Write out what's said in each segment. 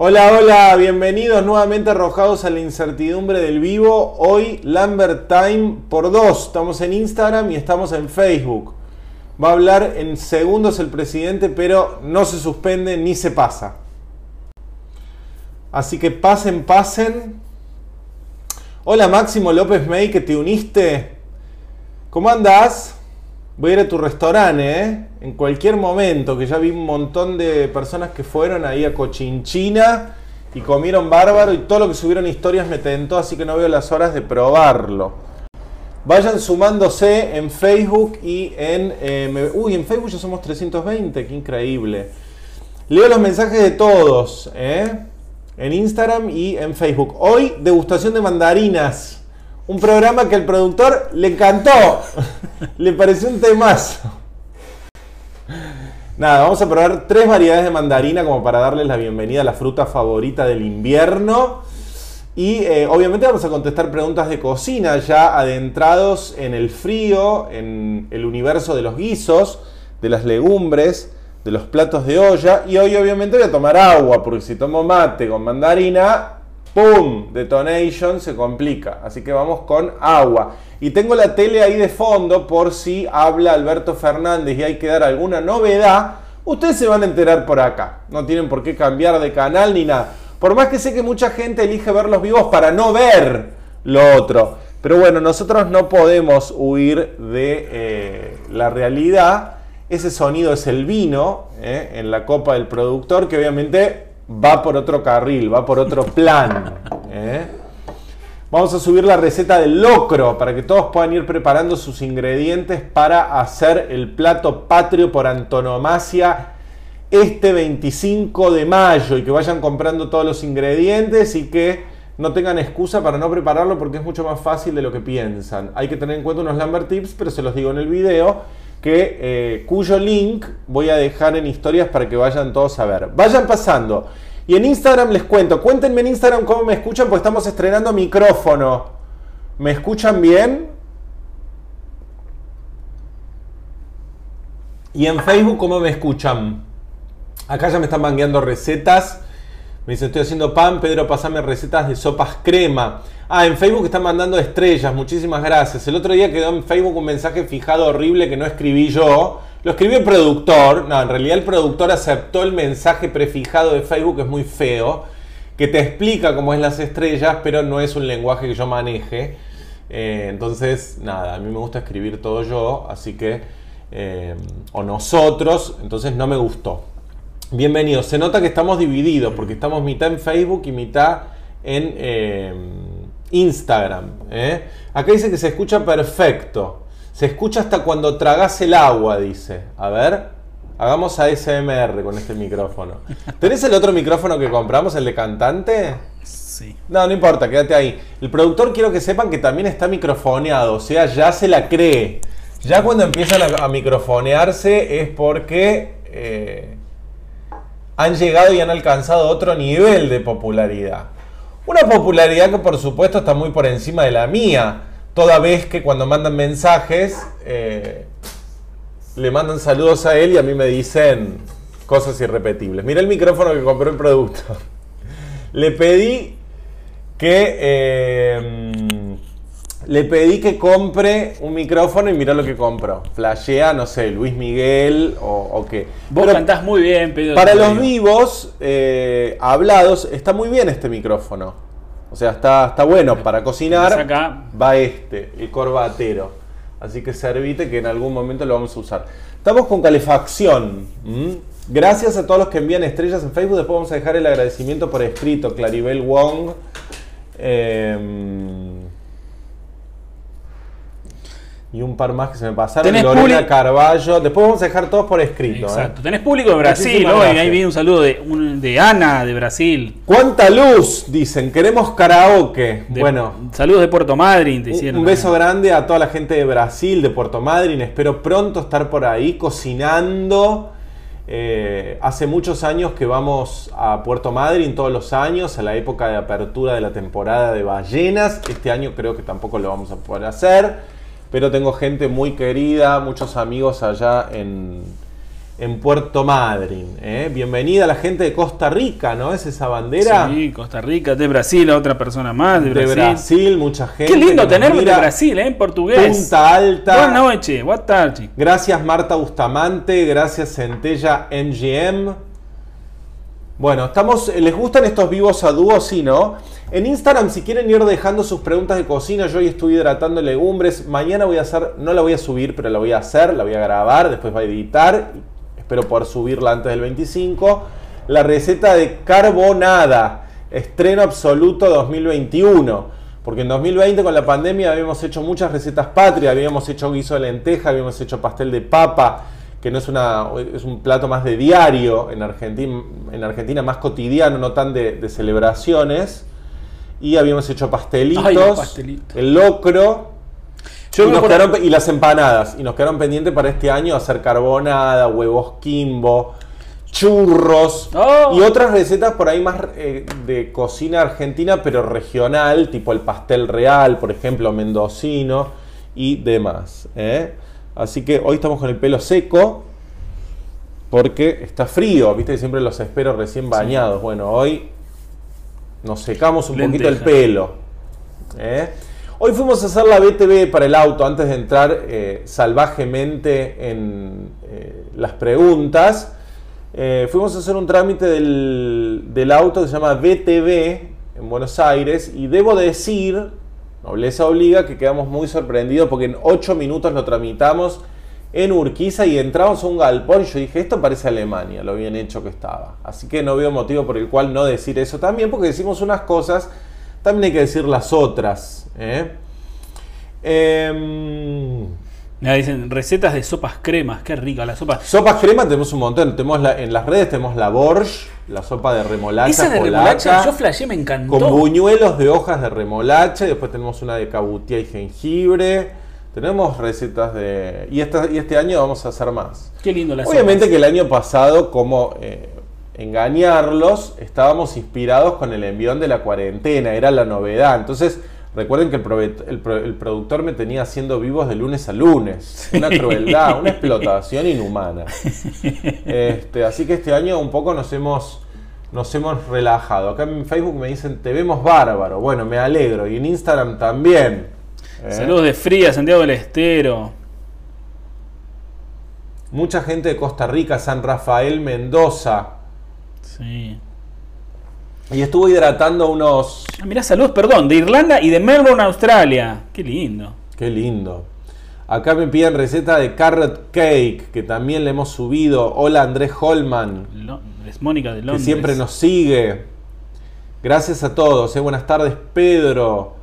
Hola, hola, bienvenidos nuevamente arrojados a la incertidumbre del vivo. Hoy Lambert Time por dos. Estamos en Instagram y estamos en Facebook. Va a hablar en segundos el presidente, pero no se suspende ni se pasa. Así que pasen, pasen. Hola Máximo López May, que te uniste. ¿Cómo andás? Voy a ir a tu restaurante, ¿eh? En cualquier momento, que ya vi un montón de personas que fueron ahí a Cochinchina y comieron bárbaro y todo lo que subieron historias me tentó, así que no veo las horas de probarlo. Vayan sumándose en Facebook y en... Eh, uy, en Facebook ya somos 320, qué increíble. Leo los mensajes de todos, ¿eh? En Instagram y en Facebook. Hoy, degustación de mandarinas. Un programa que al productor le encantó. le pareció un temazo. Nada, vamos a probar tres variedades de mandarina como para darles la bienvenida a la fruta favorita del invierno. Y eh, obviamente vamos a contestar preguntas de cocina ya adentrados en el frío, en el universo de los guisos, de las legumbres, de los platos de olla. Y hoy obviamente voy a tomar agua, porque si tomo mate con mandarina, ¡Pum! Detonation se complica. Así que vamos con agua. Y tengo la tele ahí de fondo por si habla Alberto Fernández y hay que dar alguna novedad. Ustedes se van a enterar por acá. No tienen por qué cambiar de canal ni nada. Por más que sé que mucha gente elige ver los vivos para no ver lo otro. Pero bueno, nosotros no podemos huir de eh, la realidad. Ese sonido es el vino eh, en la copa del productor que obviamente va por otro carril, va por otro plan. ¿eh? Vamos a subir la receta del locro para que todos puedan ir preparando sus ingredientes para hacer el plato patrio por antonomasia este 25 de mayo y que vayan comprando todos los ingredientes y que no tengan excusa para no prepararlo porque es mucho más fácil de lo que piensan. Hay que tener en cuenta unos Lambert Tips, pero se los digo en el video que, eh, cuyo link voy a dejar en historias para que vayan todos a ver. Vayan pasando. Y en Instagram les cuento, cuéntenme en Instagram cómo me escuchan, porque estamos estrenando micrófono. ¿Me escuchan bien? Y en Facebook, ¿cómo me escuchan? Acá ya me están mangueando recetas. Me dice, estoy haciendo pan, Pedro, pasame recetas de sopas crema. Ah, en Facebook están mandando estrellas, muchísimas gracias. El otro día quedó en Facebook un mensaje fijado horrible que no escribí yo. Lo escribió el productor. No, en realidad el productor aceptó el mensaje prefijado de Facebook, es muy feo. Que te explica cómo es las estrellas, pero no es un lenguaje que yo maneje. Eh, entonces, nada, a mí me gusta escribir todo yo, así que... Eh, o nosotros, entonces no me gustó. Bienvenidos. Se nota que estamos divididos porque estamos mitad en Facebook y mitad en eh, Instagram. ¿eh? Acá dice que se escucha perfecto. Se escucha hasta cuando tragas el agua, dice. A ver, hagamos ASMR con este micrófono. ¿Tenés el otro micrófono que compramos, el de cantante? Sí. No, no importa, quédate ahí. El productor quiero que sepan que también está microfoneado, o sea, ya se la cree. Ya cuando empiezan a, microfonearse es porque... Eh, han llegado y han alcanzado otro nivel de popularidad. Una popularidad que por supuesto está muy por encima de la mía, toda vez que cuando mandan mensajes eh, le mandan saludos a él y a mí me dicen cosas irrepetibles. Mira el micrófono que compró el producto. Le pedí que eh, le pedí que compre un micrófono y mira lo que compró. Flashea, no sé, Luis Miguel o, qué. Vos cantás muy bien, Pedro. Para los vivos, eh, hablados, está muy bien este micrófono. O sea, está, está bueno. Para cocinar va este, el corbatero. Así que servite que en algún momento lo vamos a usar. Estamos con calefacción. Gracias a todos los que envían estrellas en Facebook. Después vamos a dejar el agradecimiento por escrito. Claribel Wong. Eh, y un par más que se me pasaron. Lorena Carballo. Después vamos a dejar todos por escrito. ¿eh? Exacto. Tenés público de Brasil hoy. Ahí viene un saludo de, de, Ana de Brasil. ¿Cuánta luz? Dicen. Queremos karaoke. bueno. Saludos de Puerto Madryn. un, beso grande a toda la gente de Brasil, de Puerto Madryn. Espero pronto estar por ahí cocinando. Eh, hace muchos años que vamos a Puerto Madryn todos los años, a la época de apertura de la temporada de ballenas. Este año creo que tampoco lo vamos a poder hacer pero tengo gente muy querida, muchos amigos allá en, en Puerto Madryn. ¿eh? Bienvenida a la gente de Costa Rica, ¿no? Es esa bandera. Sí, Costa Rica, de Brasil, otra persona más de, de Brasil. mucha gente. Qué lindo tenerlo de Brasil, ¿eh? En portugués. Punta Alta. Buenas noches, buenas tardes. Gracias Marta Bustamante, gracias Centella MGM. Bueno, estamos, ¿les gustan estos vivos a dúo? Sí, ¿no? En Instagram, si quieren ir dejando sus preguntas de cocina, yo hoy estoy hidratando legumbres. Mañana voy a hacer, no la voy a subir, pero la voy a hacer, la voy a grabar, después voy a editar espero poder subirla antes del 25, la receta de carbonada, estreno absoluto 2021. Porque en 2020 con la pandemia habíamos hecho muchas recetas patrias, habíamos hecho guiso de lenteja, habíamos hecho pastel de papa, que no es, una, es un plato más de diario en Argentina, en Argentina más cotidiano, no tan de, celebraciones. Y habíamos hecho pastelitos, el locro, y, las empanadas. Y nos quedaron pendientes para este año hacer carbonada, huevos kimbo, churros oh. y otras recetas por ahí más eh, de cocina argentina, pero regional, tipo el pastel real, por ejemplo, mendocino y demás. ¿eh? Así que hoy estamos con el pelo seco porque está frío, viste que siempre los espero recién bañados. Bueno, hoy nos secamos un poquito el pelo. ¿eh? Hoy fuimos a hacer la BTV para el auto antes de entrar eh, salvajemente en eh, las preguntas. Fuimos a hacer un trámite del, auto que se llama BTV en Buenos Aires y debo decir, nobleza obliga, que quedamos muy sorprendidos porque en 8 minutos lo tramitamos en Urquiza y entramos a un galpón y yo dije, esto parece Alemania, lo bien hecho que estaba. Así que no veo motivo por el cual no decir eso también porque decimos unas cosas también hay que decir las otras. ¿eh? Em, dicen recetas de sopas cremas, qué rica la sopa. Sopas cremas tenemos un montón. Tenemos en las redes tenemos la borsch, la sopa de remolacha. Esa de remolacha, yo flashé, me encantó. Con buñuelos de hojas de remolacha. Y después tenemos una de cabutía y jengibre. Tenemos recetas de. Y, y este año vamos a hacer más. Qué lindo la Obviamente que el año pasado, como. Eh, engañarlos, estábamos inspirados con el envión de la cuarentena, era la novedad. Entonces, recuerden que el, productor me tenía haciendo vivos de lunes a lunes. Una crueldad, una explotación inhumana. Este, así que este año un poco nos hemos, nos hemos relajado. Acá en Facebook me dicen, te vemos bárbaro. Bueno, me alegro. Y en Instagram también. ¿Eh? Saludos de Fría, Santiago del Estero. Mucha gente de Costa Rica, San Rafael, Mendoza. Sí. Y estuvo hidratando unos. Ah, mirá, saludos, perdón, de Irlanda y de Melbourne, Australia. Qué lindo. Qué lindo. Acá me piden receta de carrot cake, que también le hemos subido. Hola Andrés Holman. es Mónica de Londres. Que siempre nos sigue. Gracias a todos. Eh. Buenas tardes, Pedro.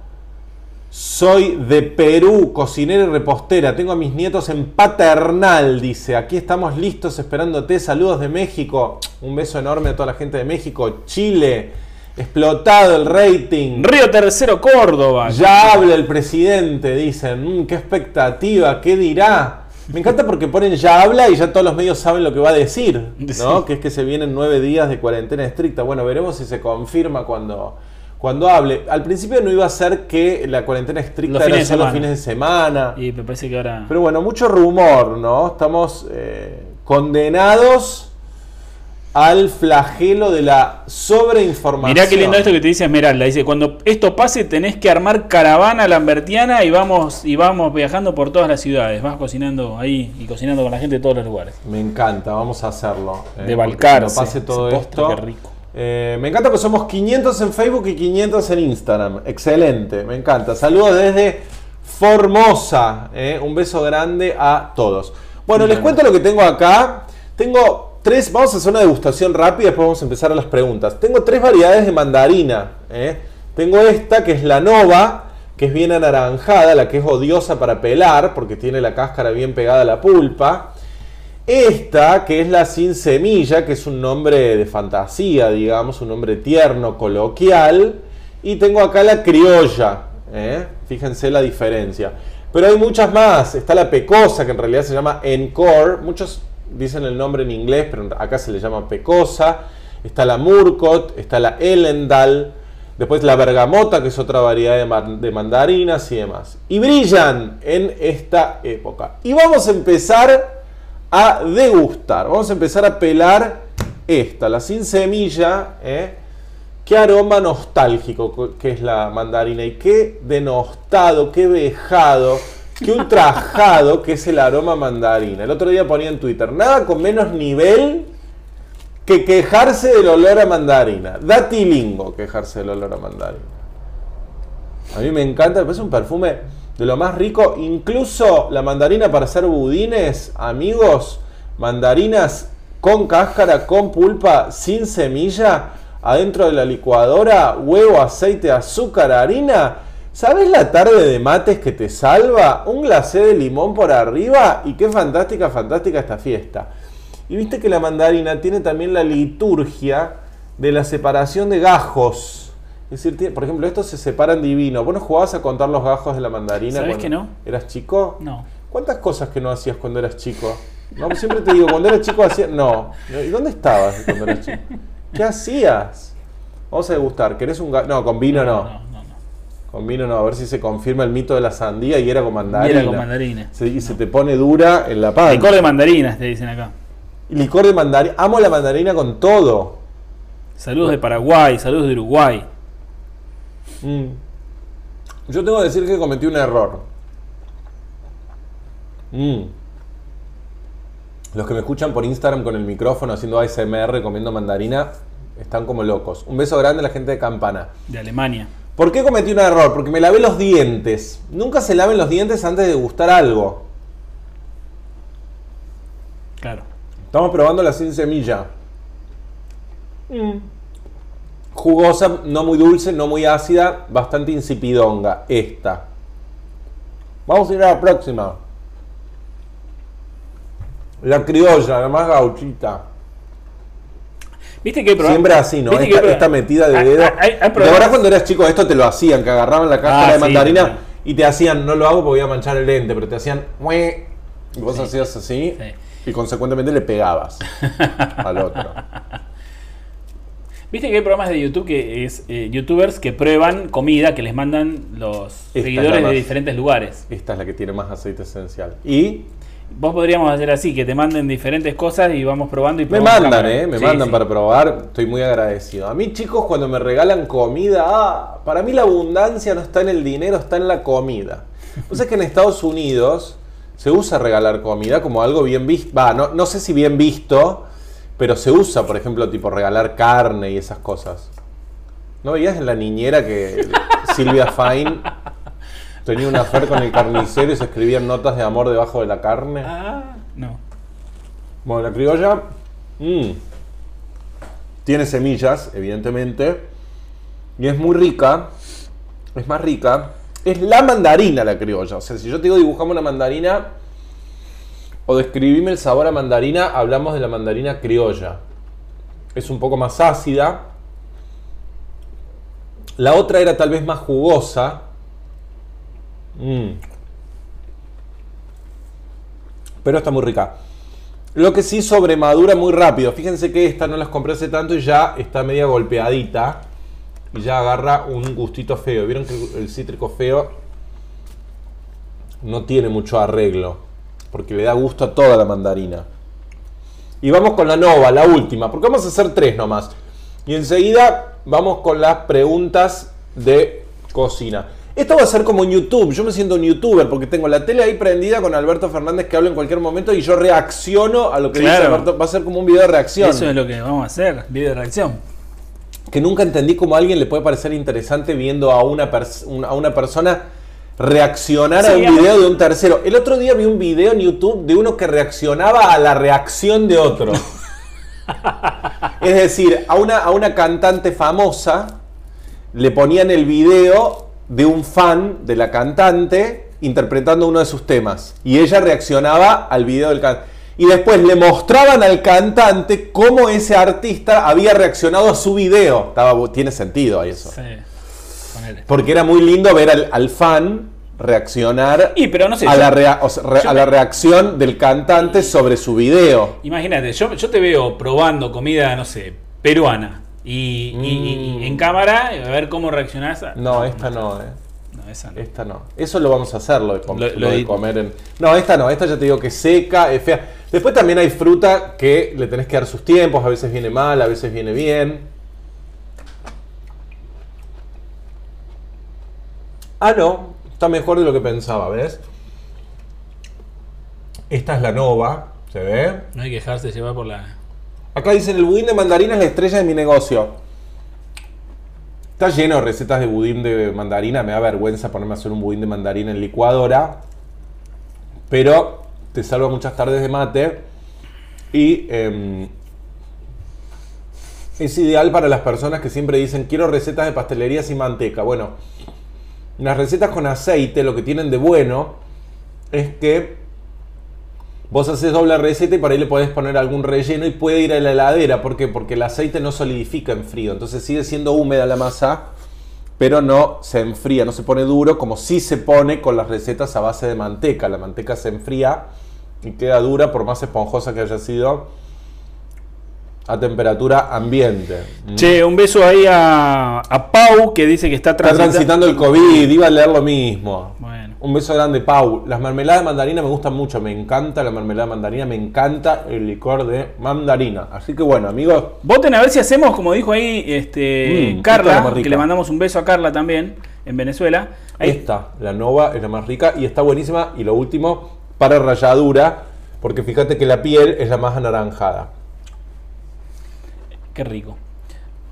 Soy de Perú, cocinera y repostera. Tengo a mis nietos en paternal, dice. Aquí estamos listos esperándote. Saludos de México. Un beso enorme a toda la gente de México. Chile. Explotado el rating. Río Tercero, Córdoba. Ya habla el presidente, dicen. Mm, qué expectativa, qué dirá. Me encanta porque ponen ya habla y ya todos los medios saben lo que va a decir, ¿no? Que es que se vienen nueve días de cuarentena estricta. Bueno, veremos si se confirma cuando cuando hable. Al principio no iba a ser que la cuarentena estricta era solo los fines de semana. Y me parece que ahora. Pero bueno, mucho rumor, ¿no? Estamos eh, condenados al flagelo de la sobreinformación. Mirá qué lindo esto que te dice Esmeralda. Dice, cuando esto pase tenés que armar caravana lambertiana y vamos, y vamos viajando por todas las ciudades. Vas cocinando ahí y cocinando con la gente de todos los lugares. Me encanta, vamos a hacerlo. Eh, de Balcar. Cuando pase todo esto. Qué rico. Eh, me encanta que somos 500 en Facebook y 500 en Instagram. Excelente, me encanta. Saludos desde Formosa. Eh. Un beso grande a todos. Bueno, les cuento lo que tengo acá. Tengo tres, vamos a hacer una degustación rápida, después vamos a empezar a las preguntas. Tengo tres variedades de mandarina. Eh. Tengo esta que es la Nova, que es bien anaranjada, la que es odiosa para pelar, porque tiene la cáscara bien pegada a la pulpa. Esta, que es la sin semilla, que es un nombre de fantasía, digamos, un nombre tierno, coloquial. Y tengo acá la criolla, ¿eh? fíjense la diferencia. Pero hay muchas más. Está la pecosa, que en realidad se llama Encore. Muchos dicen el nombre en inglés, pero acá se le llama pecosa. Está la Murcot, está la Elendal. Después la bergamota, que es otra variedad de, de mandarinas y demás. Y brillan en esta época. Y vamos a empezar a degustar. Vamos a empezar a pelar esta, la sin semilla. ¿eh? Qué aroma nostálgico que es la mandarina y qué denostado, qué vejado, qué ultrajado que es el aroma mandarina. El otro día ponía en Twitter, nada con menos nivel que quejarse del olor a mandarina. Da tilingo quejarse del olor a mandarina. A mí me encanta, me parece un perfume de lo más rico. Incluso la mandarina para hacer budines, amigos, mandarinas con cáscara, con pulpa, sin semilla adentro de la licuadora, huevo, aceite, azúcar, harina. ¿Sabes la tarde de mates que te salva? Un glacé de limón por arriba y qué fantástica, fantástica esta fiesta. Y viste que la mandarina tiene también la liturgia de la separación de gajos. Es decir, por ejemplo, estos se separan divino. ¿Vos no jugabas a contar los gajos de la mandarina? ¿Sabes que no? ¿Eras chico? No. ¿Cuántas cosas que no hacías cuando eras chico? No, siempre te digo, cuando eras chico hacías... No. ¿Y dónde estabas cuando eras chico? ¿Qué hacías? Vamos a degustar. ¿Querés un No, con vino no. No, no, no. Con vino no. A ver si se confirma el mito de la sandía y era con mandarina. era con mandarina. y se te pone dura en la panza. Licor de mandarinas, te dicen acá. Licor de mandarina. Amo la mandarina con todo. Saludos de Paraguay, saludos de Uruguay. Mm. Yo tengo que decir que cometí un error. Mm. Los que me escuchan por Instagram con el micrófono haciendo ASMR comiendo mandarina están como locos. Un beso grande a la gente de Campana. De Alemania. ¿Por qué cometí un error? Porque me lavé los dientes. Nunca se laven los dientes antes de gustar algo. Claro. Estamos probando la sin semilla. Mm. Jugosa, no muy dulce, no muy ácida, bastante insipidonga. Esta. Vamos a ir a la próxima. La criolla, la más gauchita. ¿Viste que Siempre así, ¿no? Esta, metida de dedo. ¿De verdad cuando eras chico esto te lo hacían? Que agarraban la cáscara ah, de mandarina y te hacían, no lo hago porque voy a manchar el lente, pero te hacían, y vos hacías así y consecuentemente le pegabas al otro. Viste que hay programas de YouTube que es eh, youtubers que prueban comida que les mandan los seguidores de diferentes lugares. Esta es la que tiene más aceite esencial. Y Vos podríamos hacer así, que te manden diferentes cosas y vamos probando y Me mandan, ¿eh? Me mandan para probar. Estoy muy agradecido. A mí, chicos, cuando me regalan comida, ah, para mí la abundancia no está en el dinero, está en la comida. Pues es que en Estados Unidos se usa regalar comida como algo bien visto. Va, no, no sé si bien visto, pero se usa, por ejemplo, tipo regalar carne y esas cosas. ¿No veías en la niñera que Silvia Fine tenía una fer con el carnicero y se escribían notas de amor debajo de la carne. Ah, no. Bueno, la criolla mm, tiene semillas, evidentemente, y es muy rica. Es más rica. Es la mandarina la criolla. O sea, si yo te digo dibujamos una mandarina o describime el sabor a mandarina, hablamos de la mandarina criolla. Es un poco más ácida. La otra era tal vez más jugosa, Mm. Pero está muy rica. Lo que sí sobremadura muy rápido. Fíjense que esta no las compré hace tanto y ya está media golpeadita. Y ya agarra un gustito feo. Vieron que el cítrico feo no tiene mucho arreglo. Porque le da gusto a toda la mandarina. Y vamos con la nova, la última. Porque vamos a hacer tres nomás. Y enseguida vamos con las preguntas de cocina. Esto va a ser como en YouTube. Yo me siento un youtuber porque tengo la tele ahí prendida con Alberto Fernández que habla en cualquier momento y yo reacciono a lo que dice Alberto. Va a ser como un video de reacción. Eso es lo que vamos a hacer, video de reacción. Que nunca entendí cómo a alguien le puede parecer interesante viendo a una, a una persona reaccionar a un video de un tercero. El otro día vi un video en YouTube de uno que reaccionaba a la reacción de otro. es decir, a una, a una cantante famosa le ponían el video de un fan de la cantante interpretando uno de sus temas. Y ella reaccionaba al video del cantante. Y después le mostraban al cantante cómo ese artista había reaccionado a su video. Estaba, tiene sentido ahí Porque era muy lindo ver al, fan reaccionar y, pero no sé, a, la a, la reacción del cantante sobre su video. Imagínate, yo, yo te veo probando comida, no sé, peruana. Y, en mm. cámara, a ver cómo reaccionás. No, esta no, eh. esa no. Esta no. Eso lo vamos a hacer, lo de, com- Lo- lo lo de comer en. No, esta no. Esta ya te digo que es seca, es fea. Después también hay fruta que le tenés que dar sus tiempos. A veces viene mal, a veces viene bien. Ah, no. Está mejor de lo que pensaba, ¿ves? Esta es la nova. ¿Se ve? No hay que dejarse llevar por la. Acá dicen, el budín de mandarina es la estrella de mi negocio. Está lleno de recetas de budín de mandarina. Me da vergüenza ponerme a hacer un budín de mandarina en licuadora. Pero te salva muchas tardes de mate. Y em, es ideal para las personas que siempre dicen, quiero recetas de pastelería sin manteca. Bueno, las recetas con aceite lo que tienen de bueno es que Vos haces doble receta y por ahí le podés poner algún relleno y puede ir a la heladera. ¿Por qué? Porque el aceite no solidifica en frío. Entonces sigue siendo húmeda la masa, pero no se enfría, no se pone duro como si se pone con las recetas a base de manteca. La manteca se enfría y queda dura por más esponjosa que haya sido a temperatura ambiente. ¿Mm? Che, un beso ahí a, a Pau que dice que está Está transitando. el COVID, iba a leer lo mismo. Bueno. Un beso grande, Pau. Las mermeladas de mandarina me gustan mucho. Me encanta la mermelada de mandarina. Me encanta el licor de mandarina. Así que bueno, amigos. Voten a ver si hacemos, como dijo ahí este Mm, Carla, que le mandamos un beso a Carla también en Venezuela. Ahí- Esta, la Nova, es la más rica y está buenísima. Y lo último, para ralladura. Porque fíjate que la piel es la más anaranjada. Qué rico.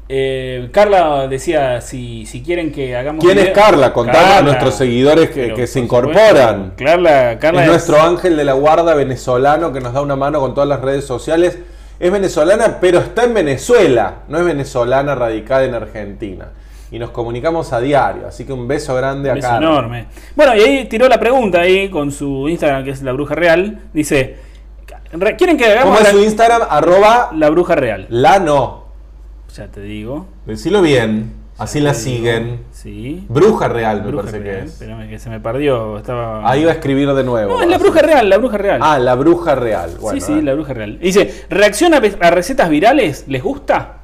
Eh, Carla decía si, si quieren que hagamos. ¿Quién es Carla? Contá a nuestros seguidores que- Pero, que se por incorporan. Carla, Carla es es, nuestro ángel de la guarda venezolano que nos da una mano con todas las redes sociales. Es venezolana, pero está en Venezuela. No es venezolana radicada en Argentina. Y nos comunicamos a diario. Así que un beso grande a un beso Carla. enorme. Bueno, y ahí tiró la pregunta ahí con su Instagram, que es la bruja real. Dice: "Re- ¿Quieren que ¿Cómo hagamos es la, su Instagram? Arroba la bruja real? la no. Ya te digo. Decilo bien. Así la digo. siguen. Sí. Bruja real, me Bruja parece real. que es. Espérame que se me perdió. Estaba... Ahí va a escribir de nuevo. No, es la bruja real, la bruja real. Ah, la bruja real. Bueno, sí, sí, eh. la bruja real. Dice, ¿reacciona a recetas virales? ¿Les gusta?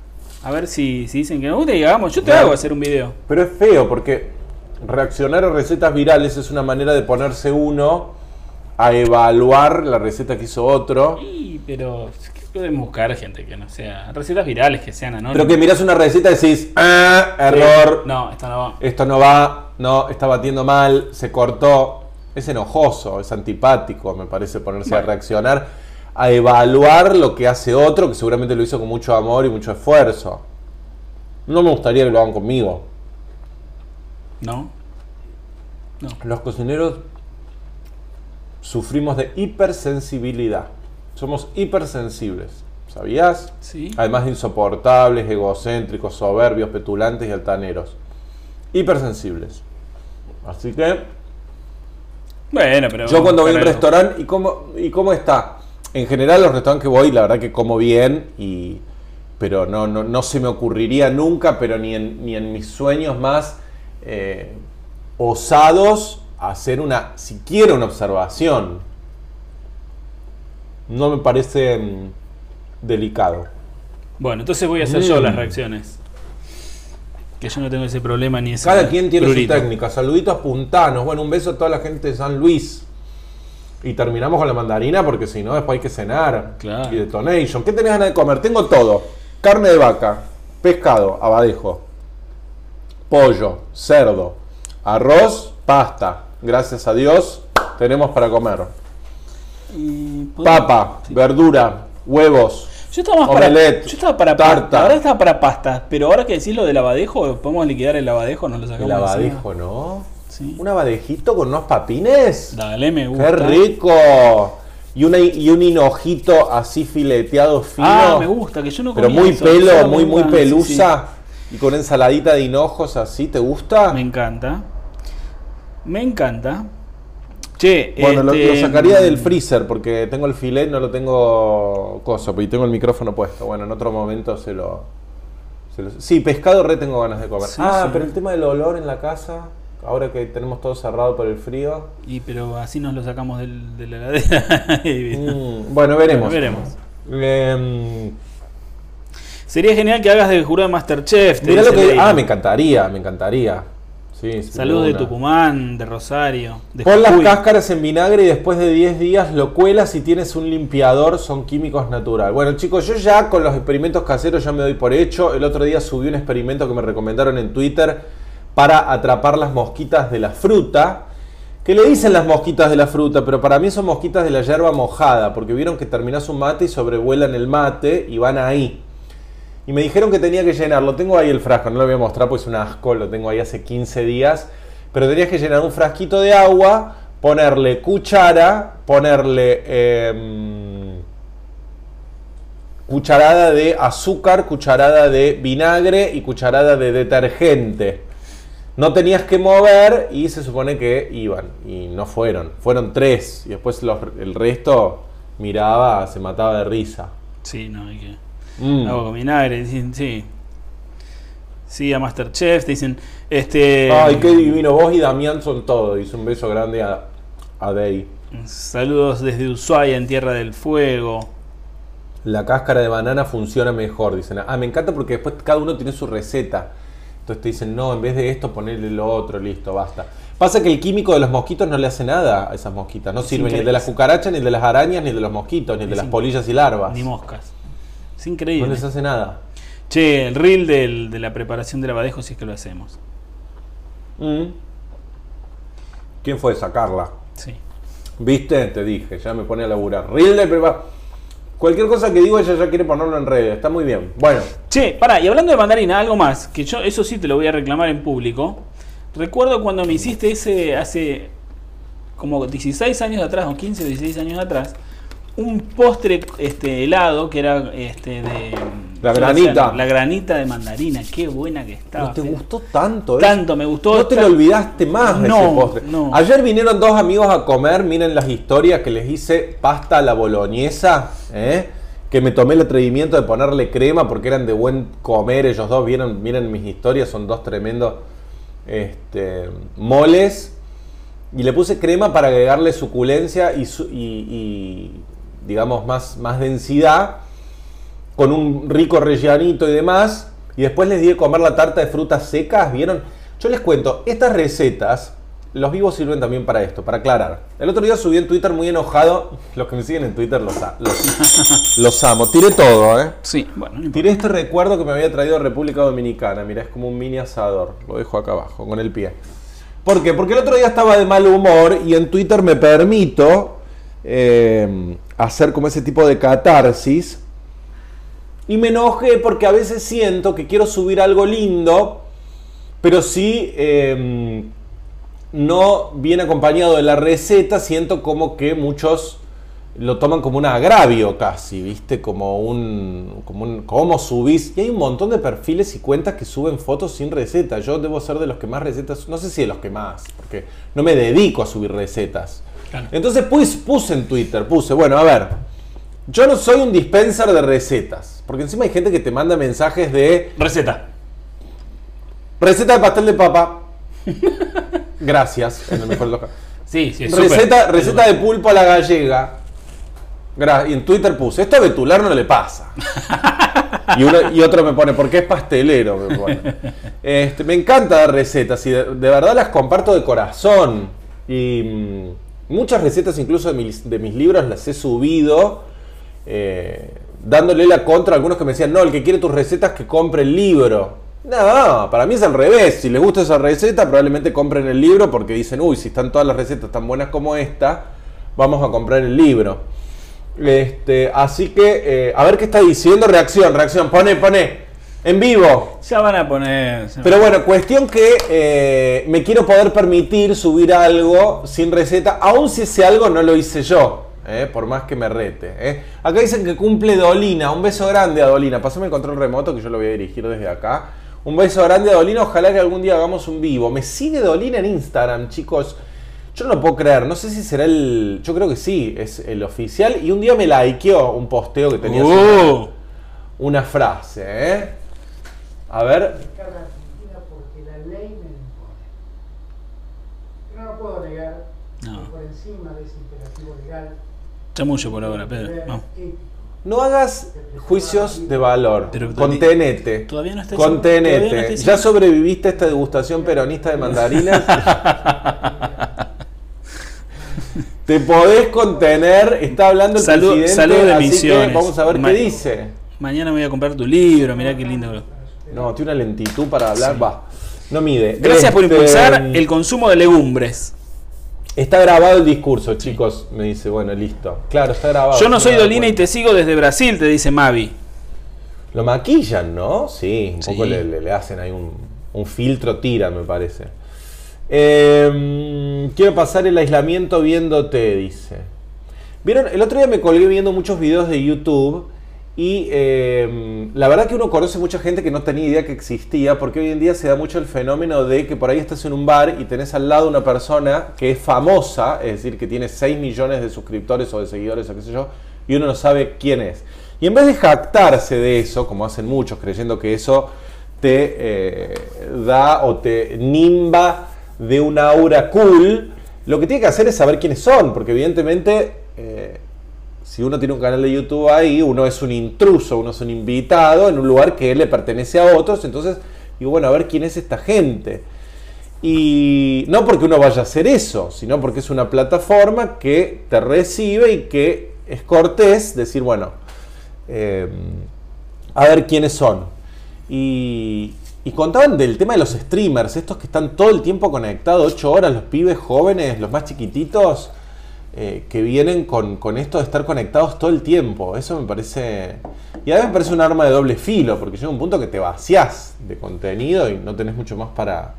A ver si, si dicen que nos gusta y hagamos. Yo te hago hacer un video. Pero es feo porque reaccionar a recetas virales es una manera de ponerse uno a evaluar la receta que hizo otro. Y, pero ¿qué podemos buscar gente que no sea. Recetas virales que sean anónimas. Pero que miras una receta y decís, ah, error, No, esta no va. esto no va, no, está batiendo mal, se cortó. Es enojoso, es antipático, me parece ponerse a reaccionar, a evaluar lo que hace otro, que seguramente lo hizo con mucho amor y mucho esfuerzo. No me gustaría que lo hagan conmigo. No. No. Los cocineros sufrimos de hipersensibilidad. Somos hipersensibles. ¿Sabías? Sí. Además de insoportables, egocéntricos, soberbios, petulantes y altaneros. Hipersensibles. Así que Bueno, pero. yo cuando voy a un restaurante, ¿y cómo, ¿y cómo está? En general los restaurantes que voy, la verdad que como bien, y, pero no, no, no se me ocurriría nunca, pero ni en, ni en mis sueños más eh, osados, hacer una, siquiera una observación. No me parece mm, delicado. Bueno, entonces voy a hacer yo Mm. las reacciones. Que yo no tengo ese problema ni ese. Cada quien tiene prurito. su técnica. Saluditos puntanos. Bueno, un beso a toda la gente de San Luis. Y terminamos con la mandarina porque si no, después hay que cenar. Claro. Y detonation. ¿Qué tenés ganas de comer? Tengo todo. Carne de vaca, pescado, abadejo, pollo, cerdo, arroz, pasta. Gracias a Dios tenemos para comer. Y podemos- Papa, verdura, huevos. Yo estaba más Omelette, para. Yo estaba para tarta. pasta. Ahora estaba para pasta. Pero ahora que decís lo del abadejo, podemos liquidar el abadejo, nos lo sacamos. El encima? abadejo, ¿no? Sí. Un abadejito con unos papines. Dale, me gusta. ¡Qué rico! Y, una, y un hinojito así fileteado fino. Ah, me gusta, que yo no Pero comía muy eso, pelo, muy, muy sí, pelusa. Y con ensaladita de hinojos así, ¿te gusta? sí. Me encanta. Me encanta. Che, Bueno, lo, este, lo sacaría del freezer porque tengo el filet, no lo tengo coso, y tengo el micrófono puesto. Bueno, en otro momento se lo, se lo- Sí, pescado re tengo ganas de comer. Sí, ah, sí. pero el tema del olor en la casa, ahora que tenemos todo cerrado por el frío. Y pero así nos lo sacamos del, de la heladera. Mm, bueno, veremos. Bueno, veremos. Em, Sería genial que hagas de jurado de Masterchef. te Mirá lo que. Ah, me encantaría, me encantaría. Sí, Saludos de. Tucumán, de Rosario, de Pon las cáscaras en vinagre y después de 10 días lo cuelas y tienes un limpiador, son químicos natural. Bueno chicos, yo ya con los experimentos caseros ya me doy por hecho. El otro día subí un experimento que me recomendaron en Twitter para atrapar las mosquitas de la fruta. Que le dicen las mosquitas de la fruta, pero para mí son mosquitas de la hierba mojada, porque vieron que terminás un mate y sobrevuelan el mate y van ahí. Y me dijeron que tenía que llenarlo. Tengo ahí el frasco, no lo voy a mostrar porque es un asco, lo tengo ahí hace 15 días. Pero tenías que llenar un frasquito de agua, ponerle cuchara, ponerle em, cucharada de azúcar, cucharada de vinagre y cucharada de detergente. No tenías que mover y se supone que iban. Y no fueron. Fueron tres. Y después el resto miraba, se mataba de risa. Sí, no, hay que. Mm. Agua con vinagre, dicen, sí. Sí, a Masterchef, te dicen. Este. Ay, qué divino. Vos y Damián son todo. Hice un beso grande a, a Day. Saludos desde Ushuaia, en Tierra del Fuego. La cáscara de banana funciona mejor, dicen. Ah, me encanta porque después cada uno tiene su receta. Entonces te dicen, no, en vez de esto, ponerle lo otro, listo, basta. Pasa que el químico de los mosquitos no le hace nada a esas mosquitas. No sirve ni el de las cucarachas, ni el de las arañas, ni el de los mosquitos, ni el de las polillas y larvas. Ni moscas. Es No increíble. les hace nada. Che, el reel del- de la preparación del abadejo, si es que lo hacemos. Mm. ¿Quién fue sacarla? Sí. ¿Viste? Te dije, ya me pone a laburar. Reel de prepa- Cualquier cosa que digo, ella ya quiere ponerlo en redes. Está muy bien. Bueno, Che, pará, y hablando de mandarina, algo más, que yo eso sí te lo voy a reclamar en público. Recuerdo cuando me hiciste ese hace como 16 años atrás, o 15 o 16 años atrás, un postre este, helado que era este de. La granita. La granita de mandarina, qué buena que estaba. ¿no te gustó tanto? eh? Tanto me gustó. No te lo olvidaste más de No, ese postre. no. Ayer vinieron dos amigos a comer, miren las historias que les hice pasta a la boloñesa, ¿eh? que me tomé el atrevimiento de ponerle crema porque eran de buen comer ellos dos, vieron, miren mis historias, son dos tremendos este, moles. Y le puse crema para agregarle suculencia y, su- y- y, digamos, más, más densidad, con un rico rellanito y demás. Y después les di de comer la tarta de frutas secas, ¿vieron? Yo les cuento, estas recetas, los vivos sirven también para esto, para aclarar. El otro día subí en Twitter muy enojado, los que me siguen en Twitter los, los, los amo. Tiré todo, ¿eh? Sí, bueno, no. Tiré este recuerdo que me había traído de República Dominicana. Mira, es como un mini asador. Lo dejo acá abajo, con el pie. ¿Por qué? Porque el otro día estaba de mal humor y en Twitter me permito eh, hacer como ese tipo de catarsis. Y me enojé porque a veces siento que quiero subir algo lindo, pero si eh, no viene acompañado de la receta, siento como que muchos lo toman como un agravio casi, ¿viste? Como un, como un... ¿Cómo subís? Y hay un montón de perfiles y cuentas que suben fotos sin receta. Yo debo ser de los que más recetas... No sé si de los que más, porque no me dedico a subir recetas. Claro. Entonces pues, puse en Twitter, puse, bueno, a ver, yo no soy un dispenser de recetas, porque encima hay gente que te manda mensajes de Receta. receta de pastel de papa. Gracias, en el mejor de los casos. Sí, sí, es Receta, receta de pulpo a la gallega. Y en Twitter puse, esto a Betular no le pasa. y, uno- y otro me pone, ¿por qué es pastelero? Me, pone. Este, me encanta dar recetas y de, de verdad las comparto de corazón. Y mm, muchas recetas incluso de mis, de mis libros las he subido eh, dándole la contra a algunos que me decían, no, el que quiere tus recetas que compre el libro. No, para mí es al revés. Si les gusta esa receta, probablemente compren el libro porque dicen, uy, si están todas las recetas tan buenas como esta, vamos a comprar el libro. Este, así que, eh, a ver qué está diciendo. Reacción, reacción. Pone, pone. En vivo. Ya van a poner. Pero bueno, cuestión que eh, me quiero poder permitir subir algo sin receta, aun si ese algo no lo hice yo, eh, por más que me rete. eh. Acá dicen que cumple Dolina, un beso grande a Dolina. Pásame el control remoto que yo lo voy a dirigir desde acá. Un beso grande a Dolina, ojalá que algún día hagamos un vivo. Me sigue Dolina en Instagram, chicos. Yo no lo puedo creer, no sé si será el. Yo creo que sí, es el oficial. Y un día me likeó un posteo que tenía Uh, una frase, ¿eh? A ver, porque la ley me lo impone. Pero no puedo negar No. que por encima de ese imperativo legal, chamullo por ahora, Pedro. No hagas juicios de valor. Pero todavía- Contenete. todavía no está Contenete. no está ya sobreviviste a esta degustación peronista de mandarinas. Te podés contener. Está hablando el Salud- presidente. salud de así que Misiones. vamos a ver Ma- qué dice. Mañana me voy a comprar tu libro, mirá qué lindo. No, tiene una lentitud para hablar. Va. No mide. Gracias por Este, impulsar el consumo de legumbres. Está grabado el discurso, chicos. Me dice, bueno, listo. Claro, está grabado. Yo no soy Dolina y te sigo desde Brasil, te dice Mavi. Lo maquillan, ¿no? Sí, un Sí. poco le, le- le hacen ahí un, un filtro tira, me parece. Eh, quiero pasar el aislamiento viéndote, dice. Vieron, el otro día me colgué viendo muchos videos de YouTube y eh, la verdad que uno conoce mucha gente que no tenía idea que existía porque hoy en día se da mucho el fenómeno de que por ahí estás en un bar y tenés al lado una persona que es famosa, es decir, que tiene 6 millones de suscriptores o de seguidores o qué sé yo, y uno no sabe quién es. Y en vez de jactarse de eso, como hacen muchos, creyendo que eso te eh, da o te nimba de un aura cool, lo que tiene que hacer es saber quiénes son, porque evidentemente eh, si uno tiene un canal de YouTube ahí, uno es un intruso, uno es un invitado en un lugar que le pertenece a otros, entonces digo, bueno, a ver quién es esta gente. Y no porque uno vaya a hacer eso, sino porque es una plataforma que te recibe y que es cortés decir, bueno, eh, a ver quiénes son. Y, y contaban del tema de los streamers, estos que están todo el tiempo conectados, 8 horas, los pibes jóvenes, los más chiquititos, eh, que vienen con, con esto de estar conectados todo el tiempo. Eso me parece... Y además me parece un arma de doble filo, porque llega un punto que te vaciás de contenido y no tenés mucho más para,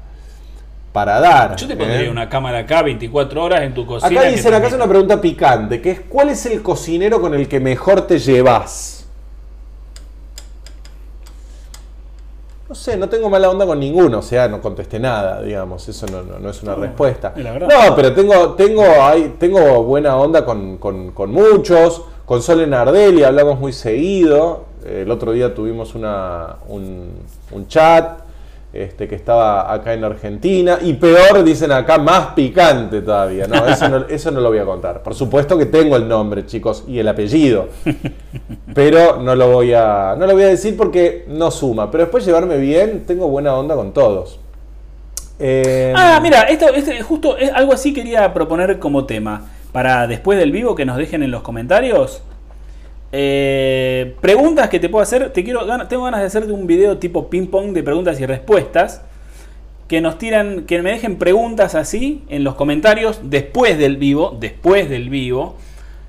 para dar. Yo te ¿eh? pondría una cámara acá 24 horas en tu cocina. Acá dicen, acá es una pregunta picante, que es ¿cuál es el cocinero con el que mejor te llevas? No sé, no tengo mala onda con ninguno, o sea, no contesté nada, digamos, eso no, no- no es una No, respuesta. la. No, pero tengo, tengo, hay, tengo buena onda con, con- con muchos, con Sole Nardelli hablamos muy seguido, el otro día tuvimos una, un, un chat, este, que estaba acá en Argentina, y peor, dicen acá, más picante todavía. No, eso no, lo voy a contar. Por supuesto que tengo el nombre, chicos, y el apellido. Pero no lo voy a, no lo voy a decir porque no suma. Pero después llevarme bien, tengo buena onda con todos. Eh, Ah, mira, esto, este, justo es algo así quería proponer como tema. Para después del vivo que nos dejen en los comentarios. Eh, preguntas que te puedo hacer. Te quiero, tengo ganas de hacerte un video tipo ping pong de preguntas y respuestas. Que nos tiran, que me dejen preguntas así en los comentarios después del vivo. Después del vivo.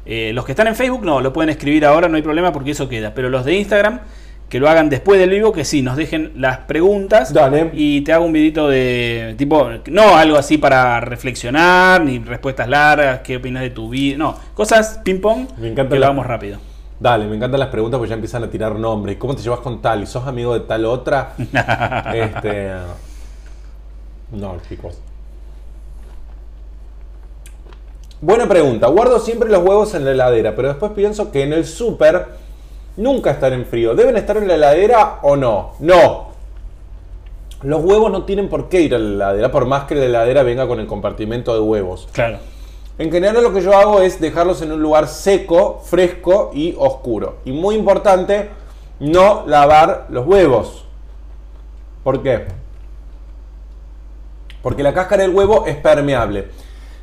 Eh, los que están en Facebook no, lo pueden escribir ahora, no hay problema porque eso queda. Pero los de Instagram, que lo hagan después del vivo, que sí, nos dejen las preguntas. Dale. Y te hago un videito de tipo, no algo así para reflexionar, ni respuestas largas, qué opinas de tu vida. No, cosas ping pong Me encanta que lo hagamos rápido. Dale, me encantan las preguntas porque ya empiezan a tirar nombres. ¿Cómo te llevas con tal? ¿Y sos amigo de tal otra? este. No, chicos. Buena pregunta. Guardo siempre los huevos en la heladera, pero después pienso que en el súper nunca están en frío. ¿Deben estar en la heladera o no? No. Los huevos no tienen por qué ir a la heladera, por más que la heladera venga con el compartimento de huevos. Claro. En general lo que yo hago es dejarlos en un lugar seco, fresco y oscuro. Y muy importante, no lavar los huevos. ¿Por qué? Porque la cáscara del huevo es permeable.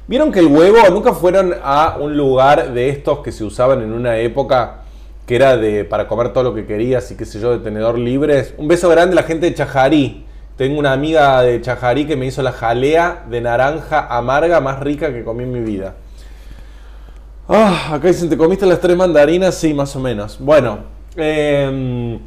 ¿Vieron que el huevo nunca fueron a un lugar de estos que se usaban en una época que era de para comer todo lo que querías y qué sé yo, de tenedor libres? Un beso grande a la gente de Chajarí. Tengo una amiga de Chajarí que me hizo la jalea de naranja amarga más rica que comí en mi vida. Ah, acá dicen, ¿te comiste las tres mandarinas? Sí, más o menos. Bueno, em,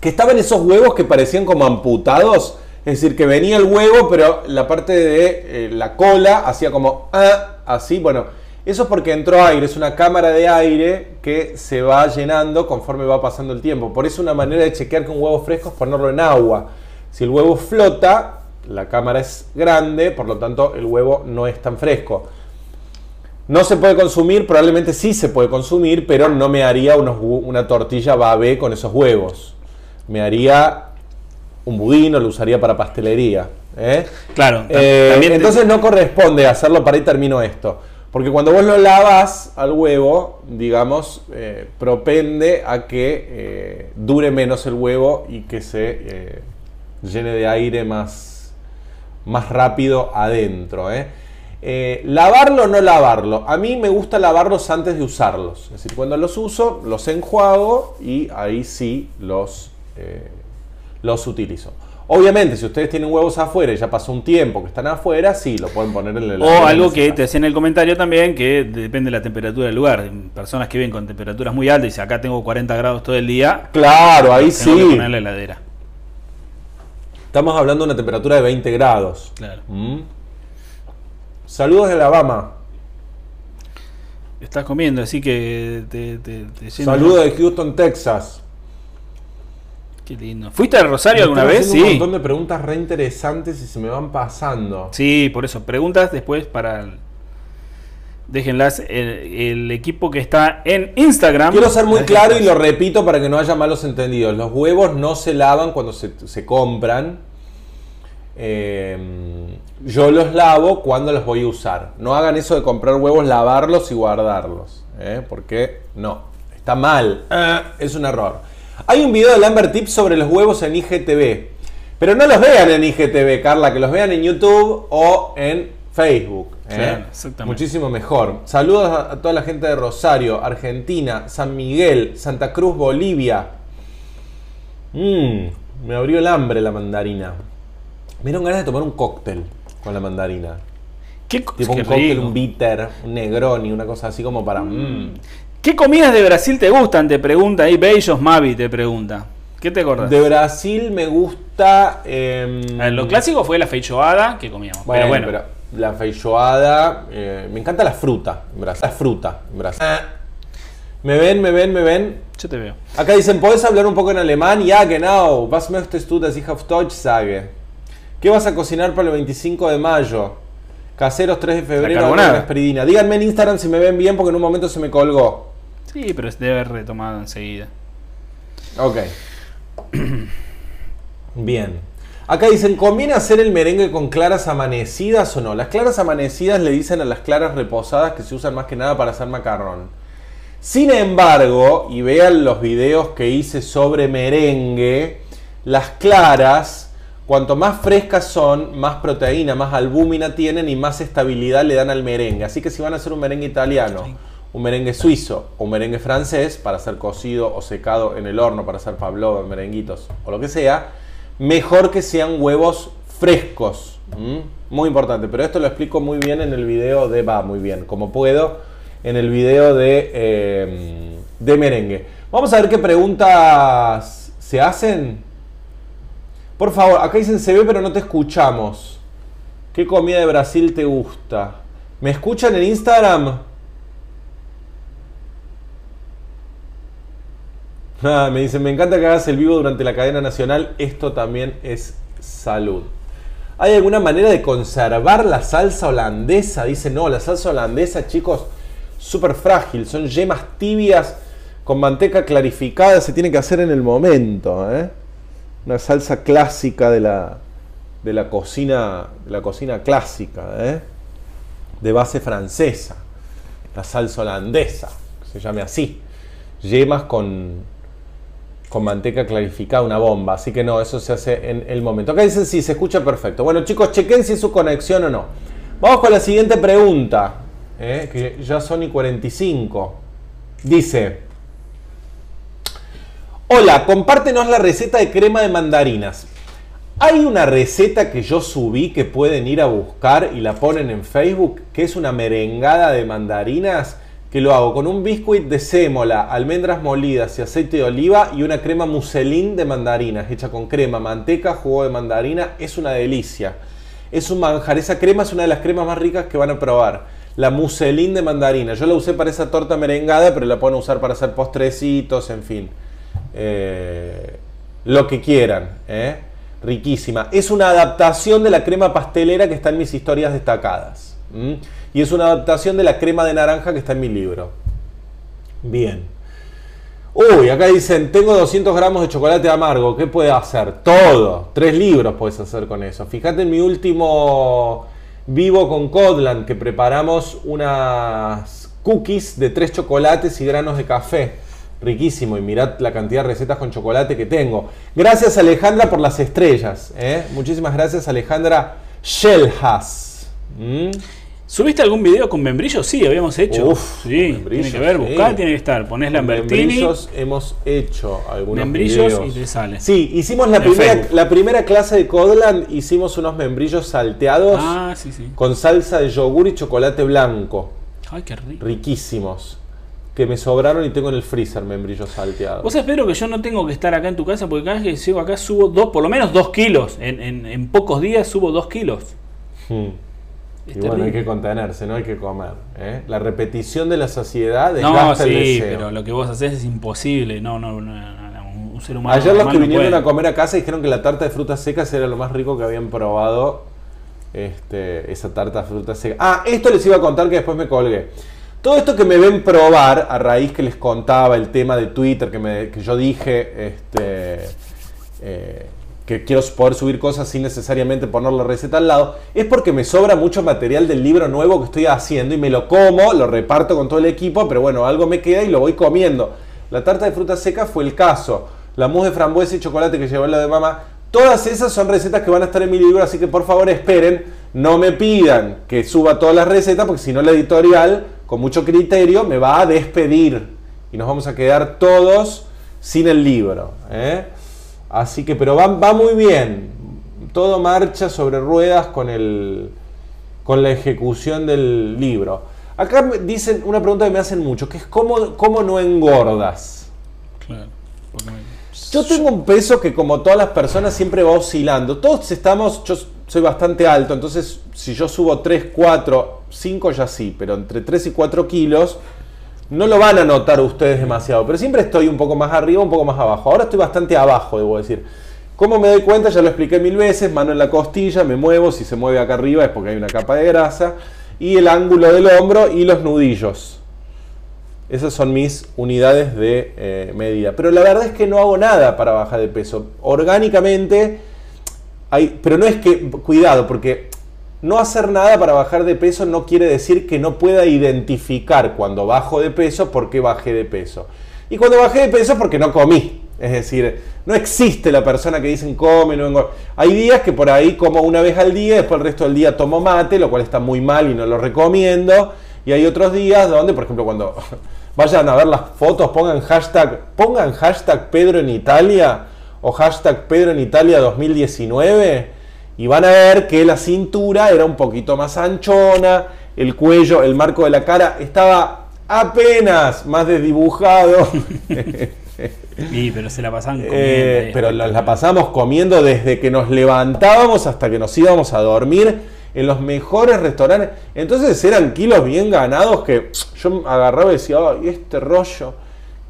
que estaban esos huevos que parecían como amputados. Es decir, que venía el huevo, pero la parte de eh, la cola hacía como ah, así. Bueno, eso es porque entró aire, es una cámara de aire que se va llenando conforme va pasando el tiempo. Por eso una manera de chequear que un huevo fresco es ponerlo en agua. Si el huevo flota, la cámara es grande, por lo tanto el huevo no es tan fresco. No se puede consumir, probablemente sí se puede consumir, pero no me haría unos una tortilla babé con esos huevos. Me haría un budín o lo usaría para pastelería. ¿eh? Claro. Eh, también te- entonces no corresponde hacerlo, para ahí termino esto. Porque cuando vos lo lavas al huevo, digamos, eh, propende a que dure menos el huevo y que se llene de aire más, más rápido adentro. ¿eh? Eh, lavarlo o no lavarlo. A mí me gusta lavarlos antes de usarlos. Es decir, cuando los uso, los enjuago y ahí sí los, eh, los utilizo. Obviamente, si ustedes tienen huevos afuera y ya pasó un tiempo que están afuera, sí, lo pueden poner en el O algo que te decía en el comentario también, que depende de la temperatura del lugar. Personas que viven con temperaturas muy altas y dicen, acá tengo 40 grados todo el día, Claro, ahí tengo que sí. poner la heladera. Estamos hablando de una temperatura de 20 grados. Claro. Mm. Saludos de Alabama. Estás comiendo, así que te, te, Saludos de Houston, Texas. Qué lindo. ¿Fuiste a Rosario alguna vez? Sí. Un montón de preguntas re interesantes y se me van pasando. Sí, por eso. Preguntas después para... el- Déjenlas. El, el equipo que está en Instagram. Quiero ser muy claro y lo repito para que no haya malos entendidos. Los huevos no se lavan cuando se, se compran. Eh, yo los lavo cuando los voy a usar. No hagan eso de comprar huevos, lavarlos y guardarlos. ¿eh? Porque no, está mal. Eh, es un error. Hay un video de Lambert Tips sobre los huevos en IGTV. Pero no los vean en IGTV, Carla, que los vean en YouTube o en Facebook. ¿Eh? Claro, exactamente. Muchísimo mejor. Saludos a, a toda la gente de Rosario, Argentina, San Miguel, Santa Cruz, Bolivia. Mmm, me abrió el hambre la mandarina. Me dieron ganas de tomar un cóctel con la mandarina. ¿Qué, Tipo qué un cóctel, un bitter, un negroni, una cosa así como para... mm. ¿Qué comidas de Brasil te gustan? Te pregunta ahí. Bellos Mavi te pregunta. ¿Qué te acordás? De Brasil me gusta... em, A ver, lo clásico fue la feijoada que comíamos. Bueno, pero bueno, pero la feijoada, eh, me encanta la fruta en Brasil. La fruta en Brasil. ¿Me ven, me ven, me ven? yo te veo. Acá dicen, ¿podés hablar un poco en alemán? Ja, genau. Was möchtest du, dass ich auf Deutsch sage? ¿Qué vas a cocinar para el 25 de mayo? Caseros 3 de febrero, esperidina. Díganme en Instagram si me ven bien porque en un momento se me colgó. Sí, pero debe haber retomado enseguida. Ok. Bien. Acá dicen, ¿conviene hacer el merengue con claras amanecidas o no? Las claras amanecidas le dicen a las claras reposadas que se usan más que nada para hacer macarrón. Sin embargo, y vean los videos que hice sobre merengue, las claras, cuanto más frescas son, más proteína, más albúmina tienen y más estabilidad le dan al merengue. Así que si van a hacer un merengue italiano, un merengue suizo o un merengue francés para ser cocido o secado en el horno, para hacer pavlova, merenguitos o lo que sea, mejor que sean huevos frescos. Muy importante, pero esto lo explico muy bien en el video de, va muy bien, como puedo, en el video de, eh, de merengue. Vamos a ver qué preguntas se hacen. Por favor, acá dicen se ve pero no te escuchamos. ¿Qué comida de Brasil te gusta? ¿Me escuchan en Instagram? Me dicen, me encanta que hagas el vivo durante la cadena nacional. Esto también es salud. ¿Hay alguna manera de conservar la salsa holandesa? Dice, no, la salsa holandesa, chicos, súper frágil. Son yemas tibias con manteca clarificada. Se tiene que hacer en el momento. ¿eh? Una salsa clásica de la, de la, cocina, la cocina clásica. ¿eh? De base francesa. La salsa holandesa, que se llame así. Yemas con, con manteca clarificada, una bomba. Así que no, eso se hace en el momento. Acá dicen si se escucha perfecto. Bueno, chicos, chequen si es su conexión o no. Vamos con la siguiente pregunta, eh, que ya son y 45. Dice: Hola, compártenos la receta de crema de mandarinas. Hay una receta que yo subí que pueden ir a buscar y la ponen en Facebook, que es una merengada de mandarinas que lo hago con un biscuit de sémola, almendras molidas y aceite de oliva y una crema muselín de mandarinas hecha con crema, manteca, jugo de mandarina. Es una delicia. Es un manjar. Esa crema es una de las cremas más ricas que van a probar. La muselín de mandarina. Yo la usé para esa torta merengada, pero la pueden usar para hacer postrecitos, en fin. Eh, lo que quieran. ¿eh? Riquísima. Es una adaptación de la crema pastelera que está en mis historias destacadas. Y es una adaptación de la crema de naranja que está en mi libro. Bien. Uy, acá dicen, tengo 200 gramos de chocolate amargo. ¿Qué puede hacer? Todo. Tres libros puedes hacer con eso. Fíjate en mi último Vivo con Codland, que preparamos unas cookies de tres chocolates y granos de café. Riquísimo, y mirad la cantidad de recetas con chocolate que tengo. Gracias Alejandra por las estrellas. ¿eh? Muchísimas gracias Alejandra Shellhas. ¿Mm? ¿Subiste algún video con membrillos? Sí, habíamos hecho. Uf, sí, tiene que ver, sí. buscá, tiene que estar. Ponés Lambertini, membrillos hemos hecho algunos membrillos videos. y te sale. Sí, hicimos la primera, Facebook. la primera clase de Codland, hicimos unos membrillos salteados Ah, sí, sí. con salsa de yogur y chocolate blanco. Ay, qué rico. Riquísimos. Que me sobraron y tengo en el freezer membrillos salteados. Vos sabés, Pedro, que yo no tengo que estar acá en tu casa porque cada vez que llego acá subo dos, por lo menos dos kilos. En, en- en pocos días subo dos kilos. Hmm. Es Y bueno, hay que contenerse, no hay que comer. ¿eh? La repetición de la saciedad No, el sí, deseo. pero lo que vos haces es imposible. No, no, no, no, un- ser humano. Ayer los que vinieron puede. a comer a casa dijeron que la tarta de frutas secas era lo más rico que habían probado. Este, esa tarta de frutas secas. Ah, esto les iba a contar que después me colgué. Todo esto que me ven probar, a raíz que les contaba el tema de Twitter, que, me- que yo dije este, eh, que quiero poder subir cosas sin necesariamente poner la receta al lado, es porque me sobra mucho material del libro nuevo que estoy haciendo y me lo como, lo reparto con todo el equipo, pero bueno, algo me queda y lo voy comiendo. La tarta de fruta seca fue el caso. La mousse de frambuesa y chocolate que llevó la de mamá. Todas esas son recetas que van a estar en mi libro, así que por favor esperen, no me pidan que suba todas las recetas, porque si no la editorial, con mucho criterio, me va a despedir. Y nos vamos a quedar todos sin el libro. ¿eh? Así que, pero va, va muy bien. Todo marcha sobre ruedas con, el, con la ejecución del libro. Acá me dicen una pregunta que me hacen mucho, que es ¿cómo, cómo no engordas? Claro. Yo tengo un peso que como todas las personas siempre va oscilando. Todos estamos, yo soy bastante alto, entonces si yo subo 3, 4, 5 ya sí, pero entre 3 y 4 kilos no lo van a notar ustedes demasiado, pero siempre estoy un poco más arriba, un poco más abajo. Ahora estoy bastante abajo, debo decir. ¿Cómo me doy cuenta? Ya lo expliqué mil veces, mano en la costilla, me muevo, si se mueve acá arriba es porque hay una capa de grasa, y el ángulo del hombro y los nudillos. Esas son mis unidades de eh, medida. Pero la verdad es que no hago nada para bajar de peso. Orgánicamente, hay, pero no es que, cuidado, porque no hacer nada para bajar de peso no quiere decir que no pueda identificar cuando bajo de peso por qué bajé de peso. Y cuando bajé de peso es porque no comí. Es decir, no existe la persona que dicen come, no engorda. Hay días que por ahí como una vez al día, después el resto del día tomo mate, lo cual está muy mal y no lo recomiendo. Y hay otros días donde, por ejemplo, cuando vayan a ver las fotos, pongan hashtag, pongan hashtag Pedro en Italia o hashtag Pedro en Italia 2019 y van a ver que la cintura era un poquito más anchona, el cuello, el marco de la cara estaba apenas más desdibujado. Sí, pero se la comiendo. Eh, eh. pero la, la pasamos comiendo desde que nos levantábamos hasta que nos íbamos a dormir en los mejores restaurantes. Entonces eran kilos bien ganados que yo agarraba y decía, "Ay, este rollo,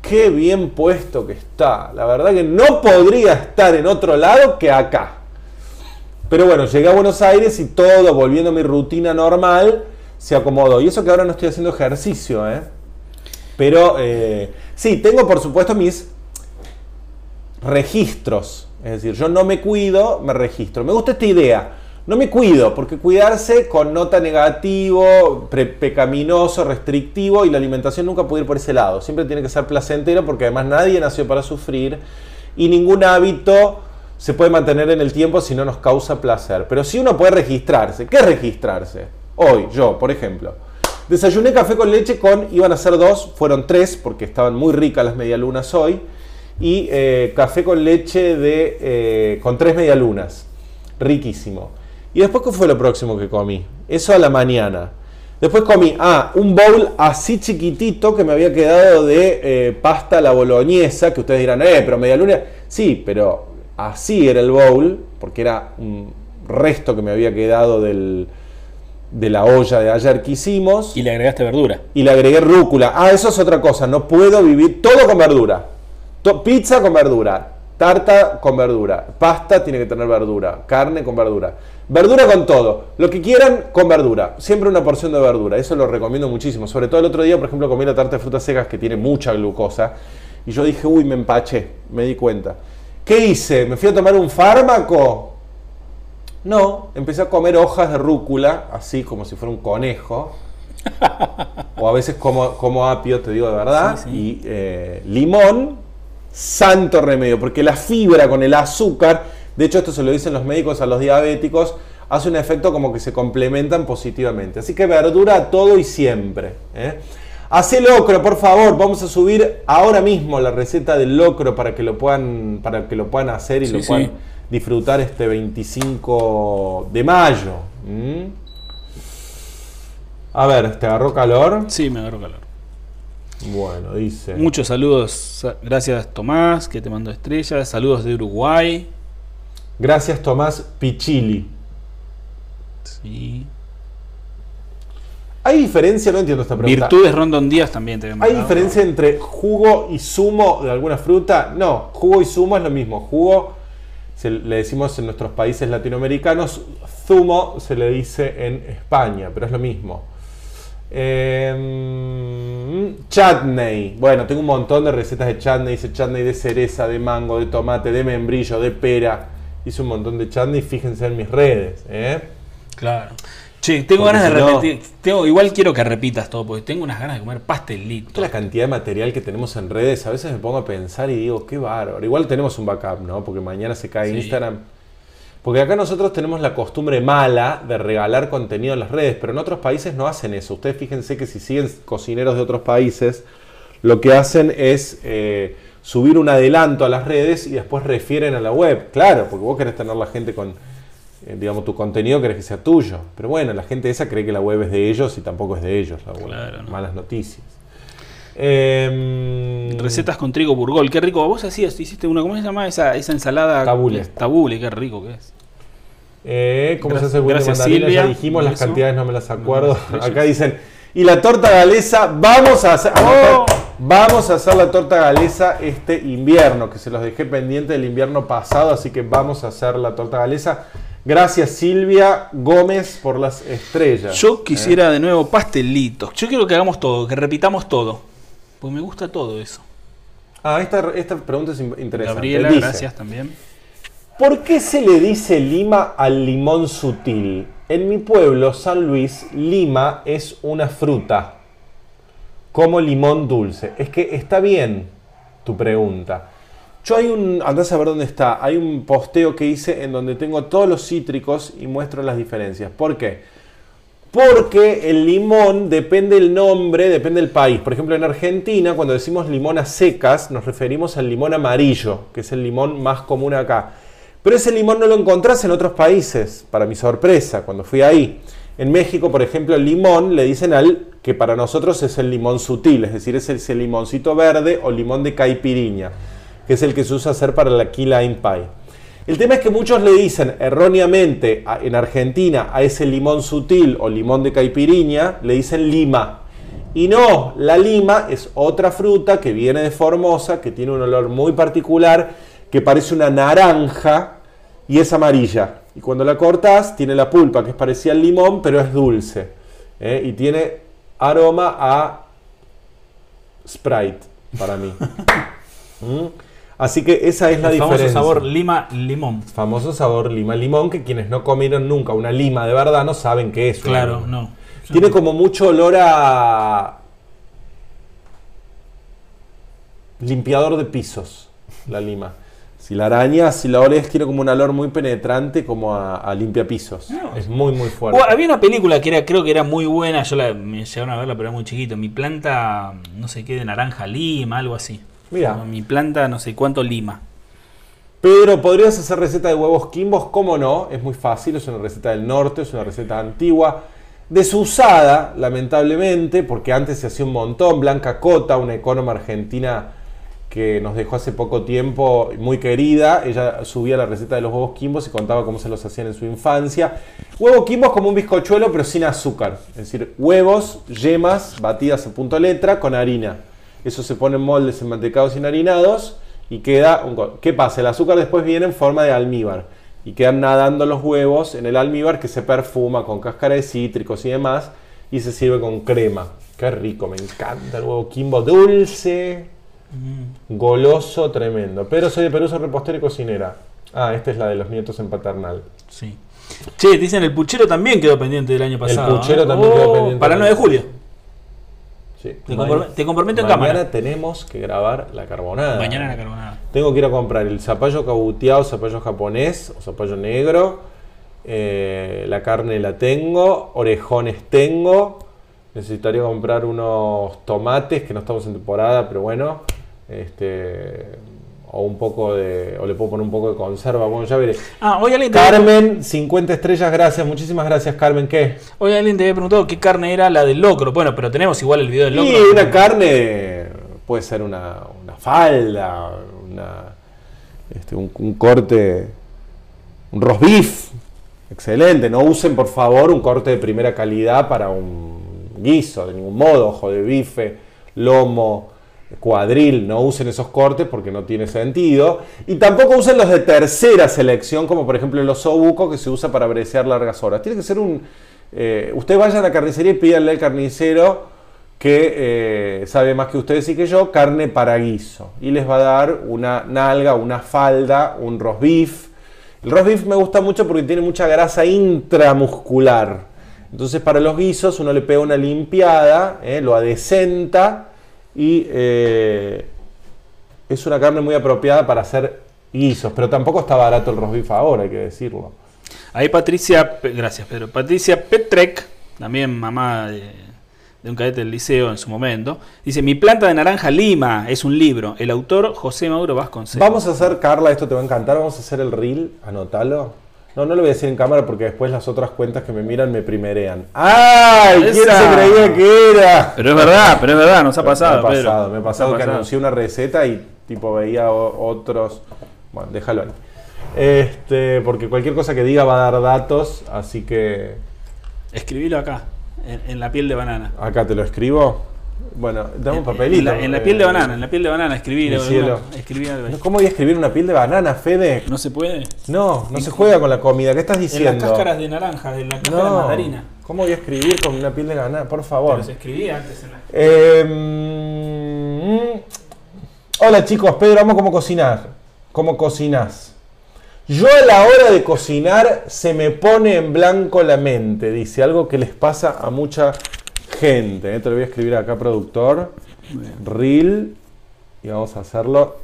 qué bien puesto que está. La verdad que no podría estar en otro lado que acá. Pero bueno, llegué a Buenos Aires y todo, volviendo a mi rutina normal, se acomodó. Y eso que ahora no estoy haciendo ejercicio, ¿eh? Pero eh, sí, tengo por supuesto mis registros. Es decir, yo no me cuido, me registro. Me gusta esta idea. No me cuido, porque cuidarse connota negativo, pre- pecaminoso, restrictivo y la alimentación nunca puede ir por ese lado. Siempre tiene que ser placentero porque además nadie nació para sufrir y ningún hábito se puede mantener en el tiempo si no nos causa placer. Pero si uno puede registrarse, ¿qué registrarse? Hoy, yo, por ejemplo, desayuné café con leche con, iban a ser dos, fueron tres porque estaban muy ricas las medialunas hoy, y eh, café con leche de, eh, con tres medialunas, riquísimo. Y después, ¿qué fue lo próximo que comí? Eso a la mañana. Después comí, ah, un bowl así chiquitito que me había quedado de eh, pasta a la boloñesa, que ustedes dirán, eh, pero media luna. Sí, pero así era el bowl, porque era un resto que me había quedado del, de la olla de ayer que hicimos. Y le agregaste verdura. Y le agregué rúcula. Ah, eso es otra cosa, no puedo vivir todo con verdura. To- pizza con verdura, tarta con verdura, pasta tiene que tener verdura, carne con verdura. Verdura con todo, lo que quieran con verdura, siempre una porción de verdura, eso lo recomiendo muchísimo. Sobre todo el otro día, por ejemplo, comí la tarta de frutas secas que tiene mucha glucosa y yo dije, uy, me empaché, me di cuenta. ¿Qué hice? ¿Me fui a tomar un fármaco? No, empecé a comer hojas de rúcula, así como si fuera un conejo. o a veces como, como apio, te digo de verdad. Sí, sí. Y eh, limón, santo remedio, porque la fibra con el azúcar, de hecho esto se lo dicen los médicos a los diabéticos, hace un efecto como que se complementan positivamente. Así que verdura a todo y siempre. ¿eh? Hacé locro, por favor. Vamos a subir ahora mismo la receta del locro para que lo puedan, para que lo puedan hacer y Sí, lo sí. puedan disfrutar este 25 de mayo. ¿Mm? A ver, ¿te agarró calor? Sí, me agarró calor. Bueno, dice. Muchos saludos. Gracias Tomás, que te mandó estrellas. Saludos de Uruguay. Gracias Tomás Pichili. Sí. ¿Hay diferencia? No entiendo esta pregunta. Virtudes Rondon Díaz también te ¿Hay diferencia entre jugo y zumo de alguna fruta? No, jugo y zumo es lo mismo. Jugo se le decimos en nuestros países latinoamericanos, zumo se le dice en España, pero es lo mismo. Eh, chutney. Bueno, tengo un montón de recetas de chutney. Hice chutney de cereza, de mango, de tomate, de membrillo, de pera. Hice un montón de chutney. Fíjense en mis redes. ¿eh? Claro. Che, tengo Porque ganas de no- repetir. Tengo, igual quiero que repitas todo, porque tengo unas ganas de comer pastelito. Toda la cantidad de material que tenemos en redes, a veces me pongo a pensar y digo, qué bárbaro. Igual tenemos un backup, ¿no? Porque mañana se cae Sí. Instagram. Porque acá nosotros tenemos la costumbre mala de regalar contenido en las redes, pero en otros países no hacen eso. Ustedes fíjense que si siguen cocineros de otros países, lo que hacen es eh, subir un adelanto a las redes y después refieren a la web. Claro, porque vos querés tener la gente con, eh, digamos, tu contenido querés que sea tuyo. Pero bueno, la gente esa cree que la web es de ellos y tampoco es de ellos la web. Claro, ¿no? Malas noticias. Em, Recetas con trigo burgol, qué rico. Vos hacías, hiciste una, ¿cómo se llama esa, esa ensalada? Tabule. Tabule, qué rico que es. Eh, ¿Cómo se hace el de mandarina? Ya dijimos las eso. cantidades, no me las acuerdo. No. Acá dicen, y la torta galesa, vamos a hacer, Oh. vamos a hacer la torta galesa este invierno, que se los dejé pendiente del invierno pasado, así que vamos a hacer la torta galesa. Gracias Silvia Gómez por las estrellas. Yo Eh, quisiera de nuevo pastelitos. Yo quiero que hagamos todo, que repitamos todo. Porque me gusta todo eso. Ah, esta, esta pregunta es in- interesante. Gabriela, Dice, gracias también. ¿Por qué se le dice lima al limón sutil? En mi pueblo, San Luis, lima es una fruta, como limón dulce. Es que está bien tu pregunta. Yo hay un, andás a ver dónde está, hay un posteo que hice en donde tengo todos los cítricos y muestro las diferencias. ¿Por qué? Porque el limón depende del nombre, depende del país. Por ejemplo, en Argentina, cuando decimos limón a secas, nos referimos al limón amarillo, que es el limón más común acá. Pero ese limón no lo encontrás en otros países, para mi sorpresa, cuando fui ahí. En México, por ejemplo, el limón le dicen al que para nosotros es el limón sutil, es decir, es ese limoncito verde o limón de caipiriña, que es el que se usa hacer para la key lime pie. El tema es que muchos le dicen erróneamente a- en Argentina a ese limón sutil o limón de caipiriña, le dicen lima. Y no, la lima es otra fruta que viene de Formosa, que tiene un olor muy particular, que parece una naranja y es amarilla. Y cuando la cortas, tiene la pulpa que es parecida al limón, pero es dulce. ¿eh? Y tiene aroma a Sprite para mí. ¿Mm? Así que esa es la El famoso diferencia. sabor lima limón. Famoso sabor lima limón, que quienes no comieron nunca una lima de verdad no saben qué es. Claro, no. Tiene como mucho olor a limpiador de pisos, la lima. Si la araña, si la oles, tiene como un olor muy penetrante, como a, a limpia pisos. Es muy, muy fuerte. Bueno, había una película que era, creo que era muy buena, yo la, me llegaron a verla, pero era muy chiquito. Mi planta, no sé qué, de naranja lima, algo así. Mira. Mi planta, no sé cuánto lima. Pedro, ¿podrías hacer receta de huevos quimbos? ¿Cómo no? Es muy fácil, es una receta del norte, es una receta antigua. Desusada, lamentablemente, porque antes se hacía un montón. Blanca Cota, una ecónoma argentina que nos dejó hace poco tiempo, muy querida. Ella subía la receta de los huevos quimbos y contaba cómo se los hacían en su infancia. Huevo quimbo es como un bizcochuelo, pero sin azúcar. Es decir, huevos, yemas batidas a punto letra con harina. Eso se pone en moldes enmantecados y harinados y queda un... ¿Qué pasa? El azúcar después viene en forma de almíbar y quedan nadando los huevos en el almíbar que se perfuma con cáscara de cítricos y demás y se sirve con crema. Qué rico, me encanta el huevo quimbo dulce, goloso, tremendo. Pero soy de Perú, soy repostera y cocinera. Ah, esta es la de los nietos en paternal. Sí. Che, te dicen el puchero también quedó pendiente del año pasado. puchero ¿eh? también quedó pendiente Para el del 9 de julio. Sí. Te, comprometo en Mañana cámara. tenemos que grabar la carbonada. Mañana la carbonada. Tengo que ir a comprar el zapallo cabuteado, zapallo japonés o zapallo negro. Eh, la carne la tengo, orejones tengo. Necesitaría comprar unos tomates que no estamos en temporada, pero bueno. Este, o un poco de. O le puedo poner un poco de conserva. Bueno, ya veré. Ah, hoy alguien te, Carmen, 50 estrellas, gracias. Muchísimas gracias, Carmen. ¿Qué? hoy alguien te había preguntado qué carne era la del locro. Bueno, pero tenemos igual el video del locro. Y una carne puede ser una, una falda, una, este, un, un corte, un roast beef. Excelente. No usen, por favor, un corte de primera calidad para un guiso, de ningún modo. Ojo de bife, lomo, cuadril. No usen esos cortes porque no tiene sentido. Y tampoco usen los de tercera selección, como por ejemplo el osobuco que se usa para brecear largas horas. Tiene que ser un. Eh, usted vaya a la carnicería y pídanle al carnicero que eh, sabe más que ustedes y que yo, carne para guiso. Y les va a dar una nalga, una falda, un roast beef. El roast beef me gusta mucho porque tiene mucha grasa intramuscular. Entonces para los guisos uno le pega una limpiada, eh, lo adecenta y eh, es una carne muy apropiada para hacer guisos. Pero tampoco está barato el roast beef ahora, hay que decirlo. Ahí Patricia, gracias Pedro. Patricia Petrek, también mamá de, de un cadete del liceo en su momento, dice: Mi planta de naranja Lima es un libro. El autor José Mauro Vasconcelos. Vamos a hacer, Carla, esto te va a encantar, vamos a hacer el reel, anótalo. No, no lo voy a decir en cámara porque después las otras cuentas que me miran me primerean. ¡Ay! ¿Quién se creía que era? Pero es verdad, pero es verdad, nos ha pasado. Me ha Pedro. pasado, me ha pasado Nos ha que anuncié una receta y tipo veía otros. Bueno, déjalo ahí. Este, porque cualquier cosa que diga va a dar datos, así que Escribilo acá, en, en la piel de banana. acá te lo escribo. Bueno, dame un En- papelito. En la, en la piel de banana, en la piel de banana, cielo. Escribí algo. ¿Cómo voy a escribir una piel de banana, Fede? ¿No se puede? No, no se juega con la comida. ¿Qué estás En diciendo? las cáscaras de naranja, de la cáscara de mandarina. ¿Cómo voy a escribir con una piel de banana? Por favor. Pero se escribía antes en la... Eh, mm, hola chicos, Pedro, amo cómo cocinar. ¿Cómo cocinas? Yo a la hora de cocinar se me pone en blanco la mente, dice, algo que les pasa a mucha gente. ¿eh? Te lo voy a escribir acá, productor. Reel. Y vamos a hacerlo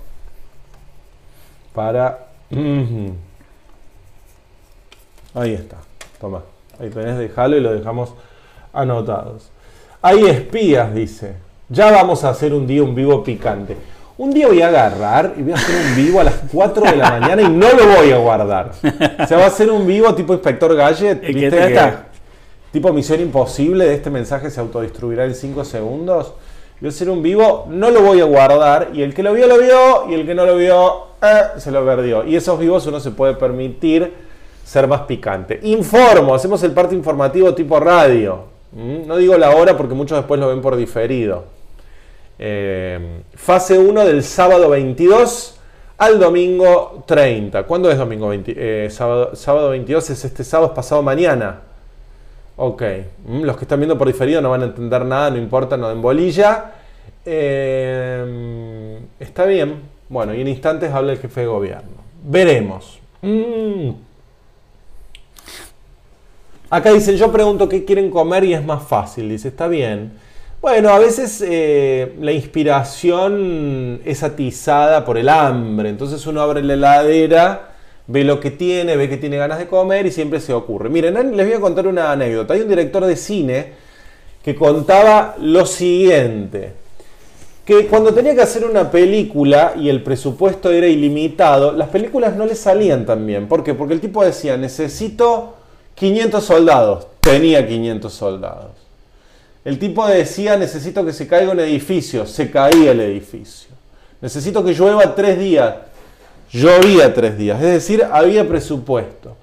para... Ahí está. Toma. Ahí tenés, dejalo y lo dejamos anotados. Hay espías, dice. Ya vamos a hacer un día un vivo picante. Un día voy a agarrar y voy a hacer un vivo a las 4 de la mañana y no lo voy a guardar. O sea, va a ser un vivo tipo Inspector Gadget. El ¿viste ya que-. Tipo misión imposible de este mensaje se autodestruirá en 5 segundos. A hacer un vivo, no lo voy a guardar y el que lo vio lo vio y el que no lo vio eh, se lo perdió. Y esos vivos uno se puede permitir ser más picante. Informo, hacemos el parte informativo tipo radio. ¿Mm? No digo la hora porque muchos después lo ven por diferido. Eh, fase 1 del sábado 22 al domingo 30. ¿Cuándo es domingo 20? Eh, sábado, sábado 22 es este sábado, es pasado mañana. Ok, Mm, los que están viendo por diferido no van a entender nada, no importa, no den bolilla. Eh, está bien. Bueno, y en instantes habla el jefe de gobierno. Veremos. Mm. Acá dicen, yo pregunto qué quieren comer y es más fácil. Dice, está bien. Bueno, a veces eh, la inspiración es atizada por el hambre. Entonces uno abre la heladera, ve lo que tiene, ve que tiene ganas de comer y siempre se ocurre. Miren, les voy a contar una anécdota. Hay un director de cine que contaba lo siguiente. Que cuando tenía que hacer una película y el presupuesto era ilimitado, las películas no le salían tan bien. ¿Por qué? Porque el tipo decía, necesito 500 soldados. Tenía 500 soldados. El tipo decía, necesito que se caiga un edificio. Se caía el edificio. Necesito que llueva tres días. Llovía tres días. Es decir, había presupuesto.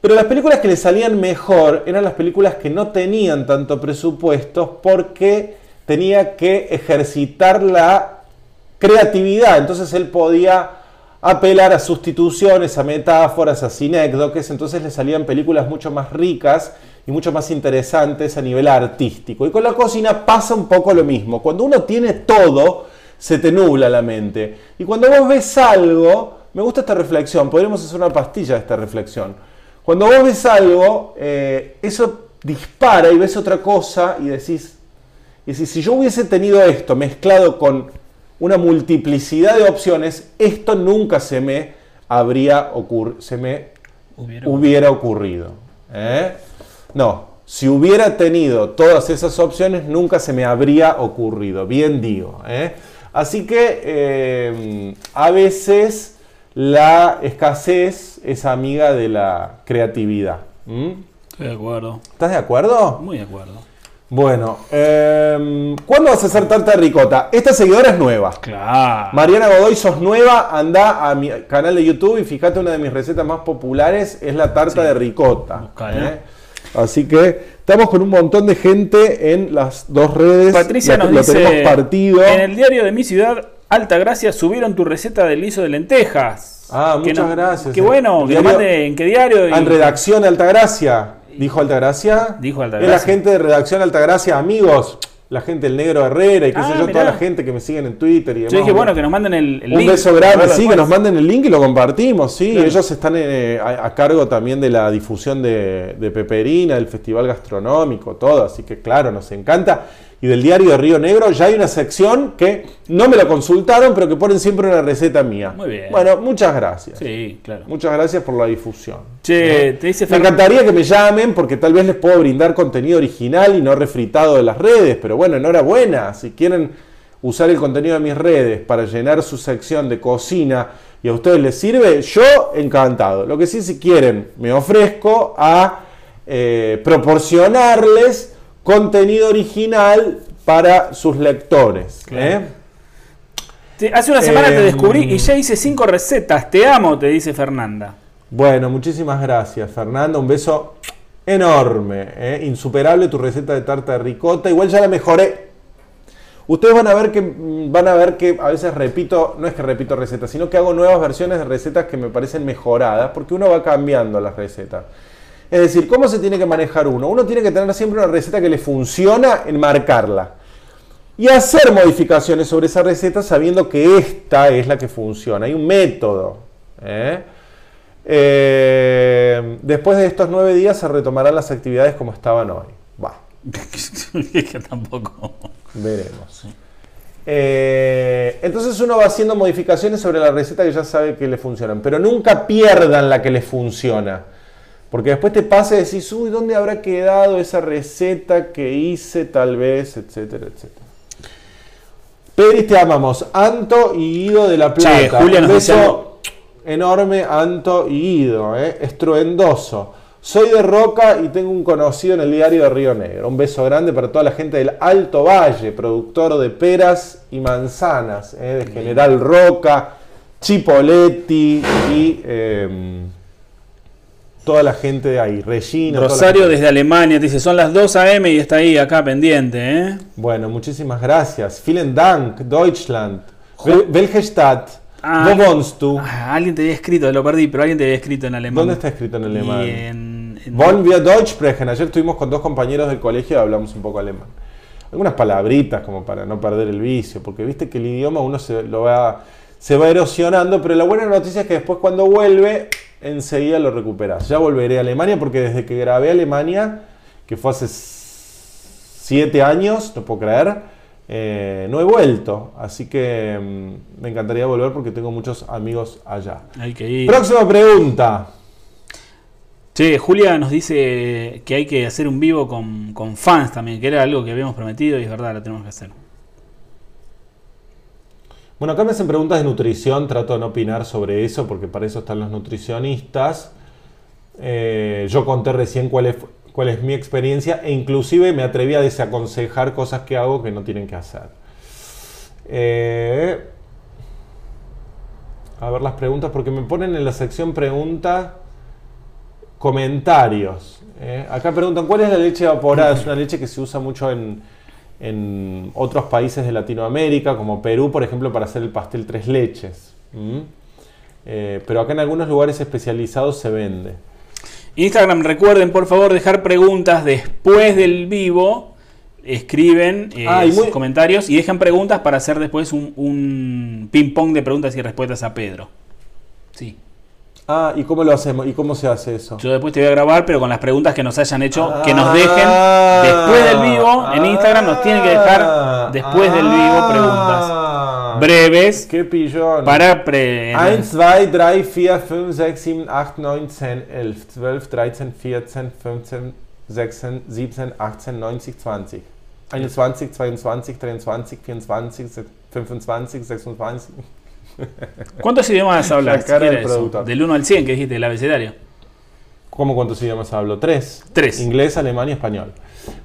Pero las películas que le salían mejor eran las películas que no tenían tanto presupuesto porque tenía que ejercitar la creatividad. Entonces él podía apelar a sustituciones, a metáforas, a sinécdoques. Entonces le salían películas mucho más ricas y mucho más interesantes a nivel artístico. Y con la cocina pasa un poco lo mismo. Cuando uno tiene todo, se te nubla la mente. Y cuando vos ves algo, me gusta esta reflexión, podríamos hacer una pastilla de esta reflexión. Cuando vos ves algo, eh, eso dispara y ves otra cosa y decís, y decís, si yo hubiese tenido esto mezclado con una multiplicidad de opciones, esto nunca se me habría ocurrido, se me Hubiera- hubiera ocurrido. ¿eh? No, si hubiera tenido todas esas opciones, nunca se me habría ocurrido, bien digo. ¿eh? Así que eh, a veces la escasez es amiga de la creatividad. ¿m? Estoy de acuerdo. ¿Estás de acuerdo? Muy de acuerdo. Bueno, eh, ¿cuándo vas a hacer tarta de ricota? Esta seguidora es nueva. Claro. Mariana Godoy, sos nueva, anda a mi canal de YouTube y fíjate, una de mis recetas más populares es la tarta de ricota. Buscala. ¿eh? Así que estamos con un montón de gente en las dos redes. Patricia lo, nos lo dice, tenemos partido. en el diario de mi ciudad, Altagracia, subieron tu receta del guiso de lentejas. Ah, Que muchas no- gracias. Qué bueno, que lo diario- mande en qué diario. y- En redacción de Altagracia. ¿Dijo Altagracia? Dijo Altagracia. Es la gente de redacción Altagracia, amigos. La gente del Negro Herrera y qué Ah, sé yo, mirá. toda la gente que me siguen en Twitter y demás. Yo dije, bueno, que nos manden el, el Un link. beso para grande, sí, que nos manden el link y lo compartimos, sí. Claro. Ellos están eh, a, a cargo también de la difusión de, de Peperina, del Festival Gastronómico, todo, así que claro, nos encanta. Y del diario de Río Negro ya hay una sección que no me la consultaron, pero que ponen siempre una receta mía. Muy bien. Bueno, muchas gracias. Sí, claro. Muchas gracias por la difusión. Che, te dice Me encantaría que me llamen porque tal vez les puedo brindar contenido original y no refritado de las redes, pero bueno, enhorabuena. Si quieren usar el contenido de mis redes para llenar su sección de cocina y a ustedes les sirve, yo encantado. Lo que sí, si quieren, me ofrezco a eh, proporcionarles contenido original para sus lectores. ¿eh? Hace una semana te Em, descubrí y ya hice cinco recetas. Te amo, te dice Fernanda. Bueno, muchísimas gracias, Fernando. Un beso enorme. ¿eh? Insuperable tu receta de tarta de ricota. Igual ya la mejoré. Ustedes van a ver que mm, van a ver que a veces repito, no es que repito recetas, sino que hago nuevas versiones de recetas que me parecen mejoradas, porque uno va cambiando las recetas. Es decir, ¿cómo se tiene que manejar uno? Uno tiene que tener siempre una receta que le funciona, enmarcarla. Y hacer modificaciones sobre esa receta sabiendo que esta es la que funciona. Hay un método. ¿eh? Eh, después de estos nueve días se retomarán las actividades como estaban hoy. Va, que tampoco. veremos. Eh, entonces uno va haciendo modificaciones sobre la receta que ya sabe que le funcionan, pero nunca pierdan la que les funciona. Porque después te pasa y decís, uy, ¿dónde habrá quedado esa receta que hice tal vez, etcétera, etcétera? Pedri, te amamos. Anto y Guido de la Plata. Che, Julia nos beso enorme, Anto y Guido. ¿eh? Estruendoso. Soy de Roca y tengo un conocido en el diario de Río Negro. Un beso grande para toda la gente del Alto Valle, productor de peras y manzanas, ¿eh? de General Roca, Chipoletti y em, toda la gente de ahí. Regina. Rosario desde Alemania te dice, son las 2 a.m. y está ahí acá pendiente, ¿eh? Bueno, muchísimas gracias. Vielen Dank, Deutschland. Wel- Welche Stadt? Ah, du? Ah, alguien te había escrito, lo perdí, pero alguien te había escrito en alemán. ¿Dónde está escrito en alemán? Y en- en- wir Deutsch sprechen? Ayer estuvimos con dos compañeros del colegio y hablamos un poco alemán. Algunas palabritas como para no perder el vicio, porque viste que el idioma uno se lo va se va erosionando, pero la buena noticia es que después cuando vuelve enseguida lo recuperas. Ya volveré a Alemania porque desde que grabé Alemania, que fue hace siete años, no puedo creer, eh, no he vuelto. Así que mm, me encantaría volver porque tengo muchos amigos allá. Hay que ir. Próxima pregunta. Che, Julia nos dice que hay que hacer un vivo con, con fans también, que era algo que habíamos prometido y es verdad, lo tenemos que hacer. Bueno, acá me hacen preguntas de nutrición, trato de no opinar sobre eso porque para eso están los nutricionistas. Eh, yo conté recién cuál es, cuál es mi experiencia e inclusive me atreví a desaconsejar cosas que hago que no tienen que hacer. Eh, a ver las preguntas porque me ponen en la sección pregunta comentarios. eh. Acá preguntan, ¿cuál es la leche evaporada? Es una leche que se usa mucho en, en otros países de Latinoamérica, como Perú, por ejemplo, para hacer el pastel tres leches. ¿Mm? Eh, pero acá en algunos lugares especializados se vende. Instagram, recuerden por favor dejar preguntas después del vivo. Escriben eh, Ah, y sus muy- comentarios y dejan preguntas para hacer después un, un ping-pong de preguntas y respuestas a Pedro. Sí. Ah, ¿y cómo lo hacemos? ¿Y cómo se hace eso? Yo después te voy a grabar, pero con las preguntas que nos hayan hecho, que nos Ah, dejen después del vivo. En Instagram nos tienen que dejar después del vivo preguntas Ah, breves ¡Qué pillón! para pre 1, 2, 3, 4, 5, 6, 7, 8, 9, 10, 11, 12, 13, 14, 15, 16, 17, 18, 19, 20. 21, 22, 23, 24, 25, 26. ¿Cuántos idiomas hablas? La cara ¿Qué era del. Del 1 al 100 que dijiste, el abecedario. ¿Cómo cuántos idiomas hablo? Tres. Tres. Inglés, alemán y español.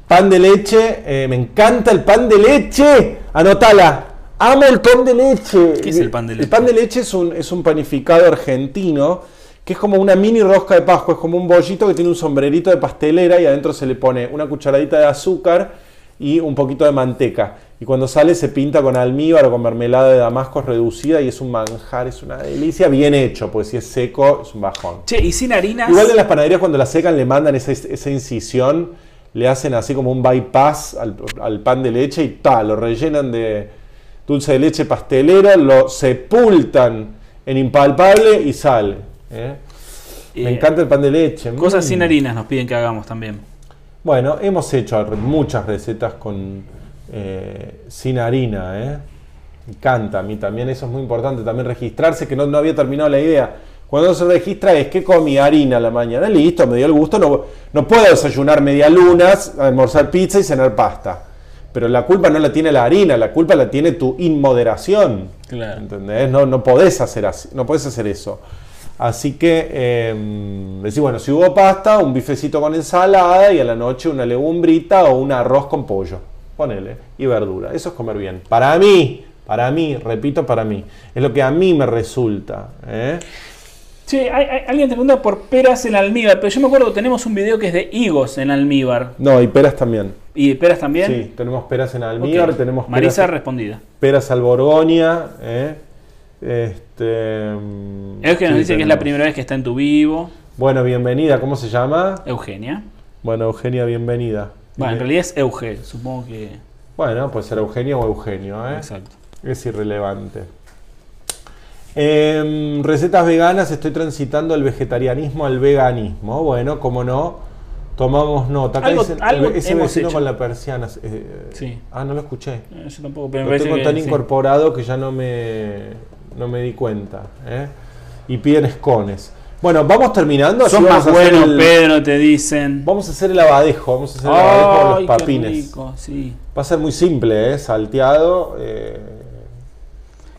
Pan de leche, eh, me encanta el pan de leche. Anotala. Amo el pan de leche. ¿Qué es el pan de El leche? pan de leche es un, es un panificado argentino que es como una mini rosca de Pascua. Es como un bollito que tiene un sombrerito de pastelera y adentro se le pone una cucharadita de azúcar y un poquito de manteca. Y cuando sale se pinta con almíbar o con mermelada de damasco reducida y es un manjar, es una delicia. Bien hecho, pues si es seco es un bajón. Che, y sin harinas. Igual en las panaderías cuando la secan le mandan esa, esa incisión, le hacen así como un bypass al, al pan de leche y tal, lo rellenan de dulce de leche pastelera, lo sepultan en impalpable y sale. ¿eh? Me Eh, encanta el pan de leche. Cosas Mm. sin harinas nos piden que hagamos también. Bueno, hemos hecho muchas recetas con eh, sin harina, ¿eh? Me encanta, a mí también eso es muy importante, también registrarse, que no, no había terminado la idea. Cuando se registra es que comí harina a la mañana, listo, me dio el gusto, no, no puedo desayunar medialunas, almorzar pizza y cenar pasta. Pero la culpa no la tiene la harina, la culpa la tiene tu inmoderación. Claro. ¿Entendés? No, no podés hacer así, no podés hacer eso. Así que eh, decís, bueno, si hubo pasta, un bifecito con ensalada y a la noche una legumbrita o un arroz con pollo. Ponele. Y verdura. Eso es comer bien. Para mí, para mí, repito, para mí. Es lo que a mí me resulta. ¿eh? Hay- hay- alguien te pregunta por peras en almíbar, pero yo me acuerdo, tenemos un video que es de higos en almíbar. No, y peras también. ¿Y peras también? Sí, tenemos peras en almíbar, Ok. tenemos Marisa peras, respondida. peras al Borgoña. ¿eh? Este, mm, Es que nos sí, dice que es la primera vez que está en tu vivo. Bueno, bienvenida. ¿Cómo se llama? Eugenia. Bueno, Eugenia, bienvenida. Bueno, en realidad es Euge, supongo que. Bueno, puede ser Eugenio o Eugenio, ¿eh? Exacto. Es irrelevante. Em, recetas veganas, estoy transitando el vegetarianismo al veganismo. Bueno, como no, tomamos nota. Acá Algo- dicen, algo ese hemos vecino hecho. con la persiana. eh, Sí. Ah, no lo escuché. Eh, Yo tampoco, pero me Lo parece tengo que. tan sí. incorporado que ya no me, no me di cuenta. ¿eh? Y piden escones. Bueno, vamos terminando. Son vamos más buenos, el- Pedro, te dicen. Vamos a hacer el abadejo. Vamos a hacer el abadejo con los papines. rico, sí. Va a ser muy simple, ¿eh? Salteado. eh,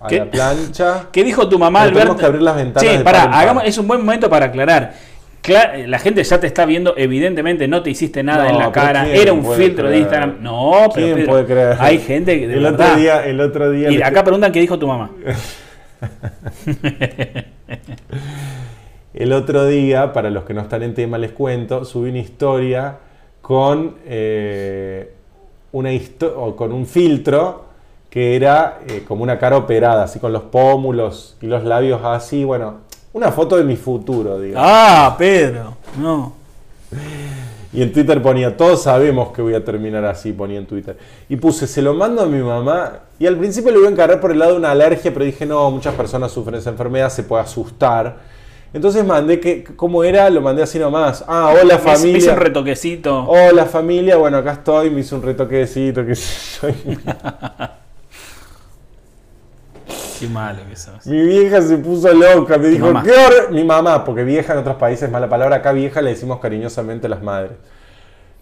a ¿Qué? la plancha. ¿Qué dijo tu mamá, Alberto? tenemos que abrir las ventanas de pará, par en par. hagamos, es un buen momento para aclarar. Cla- la gente ya te está viendo, evidentemente no te hiciste nada No, en la cara, ¿quién era un filtro de? Instagram. No, pero ¿Quién Pedro, puede creer? hay gente que de el verdad. otro día, el otro día. Y acá preguntan qué dijo tu mamá. El otro día, para los que no están en tema, les cuento, subí una historia con, eh, una con un filtro que era eh, como una cara operada, así con los pómulos y los labios así. Bueno, una foto de mi futuro, digo. Ah, Pedro. No. Y en Twitter ponía, todos sabemos que voy a terminar así, ponía en Twitter. Y puse, se lo mando a mi mamá. Y al principio lo iba a encargar por el lado de una alergia, pero dije, no, muchas personas sufren esa enfermedad, se puede asustar. Entonces mandé que, ¿cómo era? Lo mandé así nomás. Ah, hola hice- Me hice familia. un retoquecito. Hola familia, bueno, acá estoy, me hice un retoquecito, qué sé yo. Qué malo que sos. Mi vieja se puso loca, me dijo, mamá. ¿qué hor-?" Mi mamá, porque vieja en otros países es mala palabra, acá vieja le decimos cariñosamente a las madres.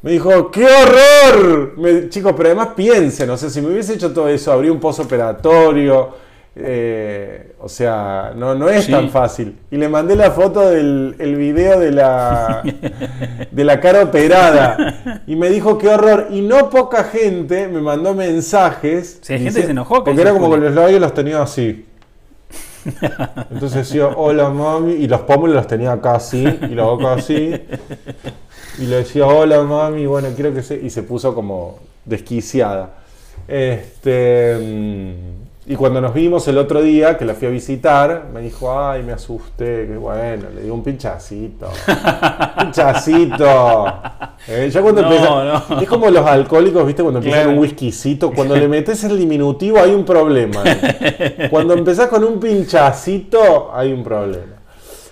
Me dijo, ¡qué horror! Me- chicos, pero además piensen, o sea, si me hubiese hecho todo eso, habría un posoperatorio, eh, o sea, no, no es Sí. tan fácil. Y le mandé la foto del el video de la, de la cara operada. Y me dijo, ¡qué horror! Y no poca gente me mandó mensajes. Sí, hay gente que se enojó, que Porque era como con los labios los tenía así. Entonces decía, hola mami, y los pómulos los tenía acá así, y la boca así. Y le decía, hola mami, bueno, quiero que se... Y se puso como desquiciada. Este, mm, y cuando nos vimos el otro día, que la fui a visitar, me dijo, ay, me asusté, que bueno, le di un pinchacito. pinchacito. Eh, ya cuando No, empieza- no. Es como los alcohólicos, ¿viste? Cuando empiezan Claro. un whiskycito, cuando le metes el diminutivo hay un problema. Cuando empezás con un pinchacito hay un problema.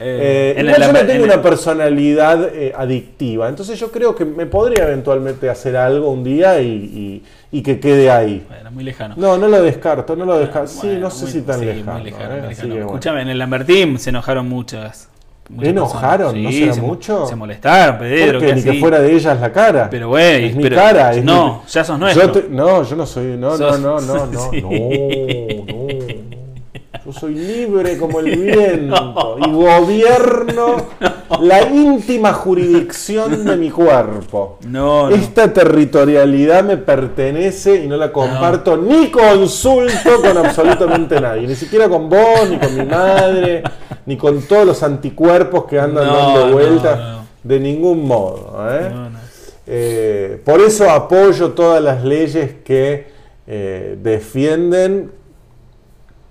Eh, en igual el- yo no en tengo el- una personalidad eh, adictiva, entonces yo creo que me podría eventualmente hacer algo un día y, y- y que quede ahí. Bueno, muy lejano. No, no lo descarto, no lo descarto. sí, no sé muy- si tan sí, lejano. Muy lejano, eh, muy así lejano. que bueno. Escúchame, en el Lambertín se enojaron muchas. muchas ¿Enojaron? ¿No será se mucho? Se molestaron, Pedro. Porque que ni que fuera de ellas la cara. Pero, güey, es mi pero- cara. es no, mi- ya sos Yo nuestro. te- no, yo no soy. No, Sos- no, no, no, no, Sí. no, no. Yo soy libre como el viento y gobierno la íntima jurisdicción de mi cuerpo. No, no. Esta territorialidad me pertenece y no la comparto ni consulto con absolutamente nadie, ni siquiera con vos, ni con mi madre, ni con todos los anticuerpos que andan dando vueltas, de ningún modo. ¿eh? Eh, por eso apoyo todas las leyes que eh, defienden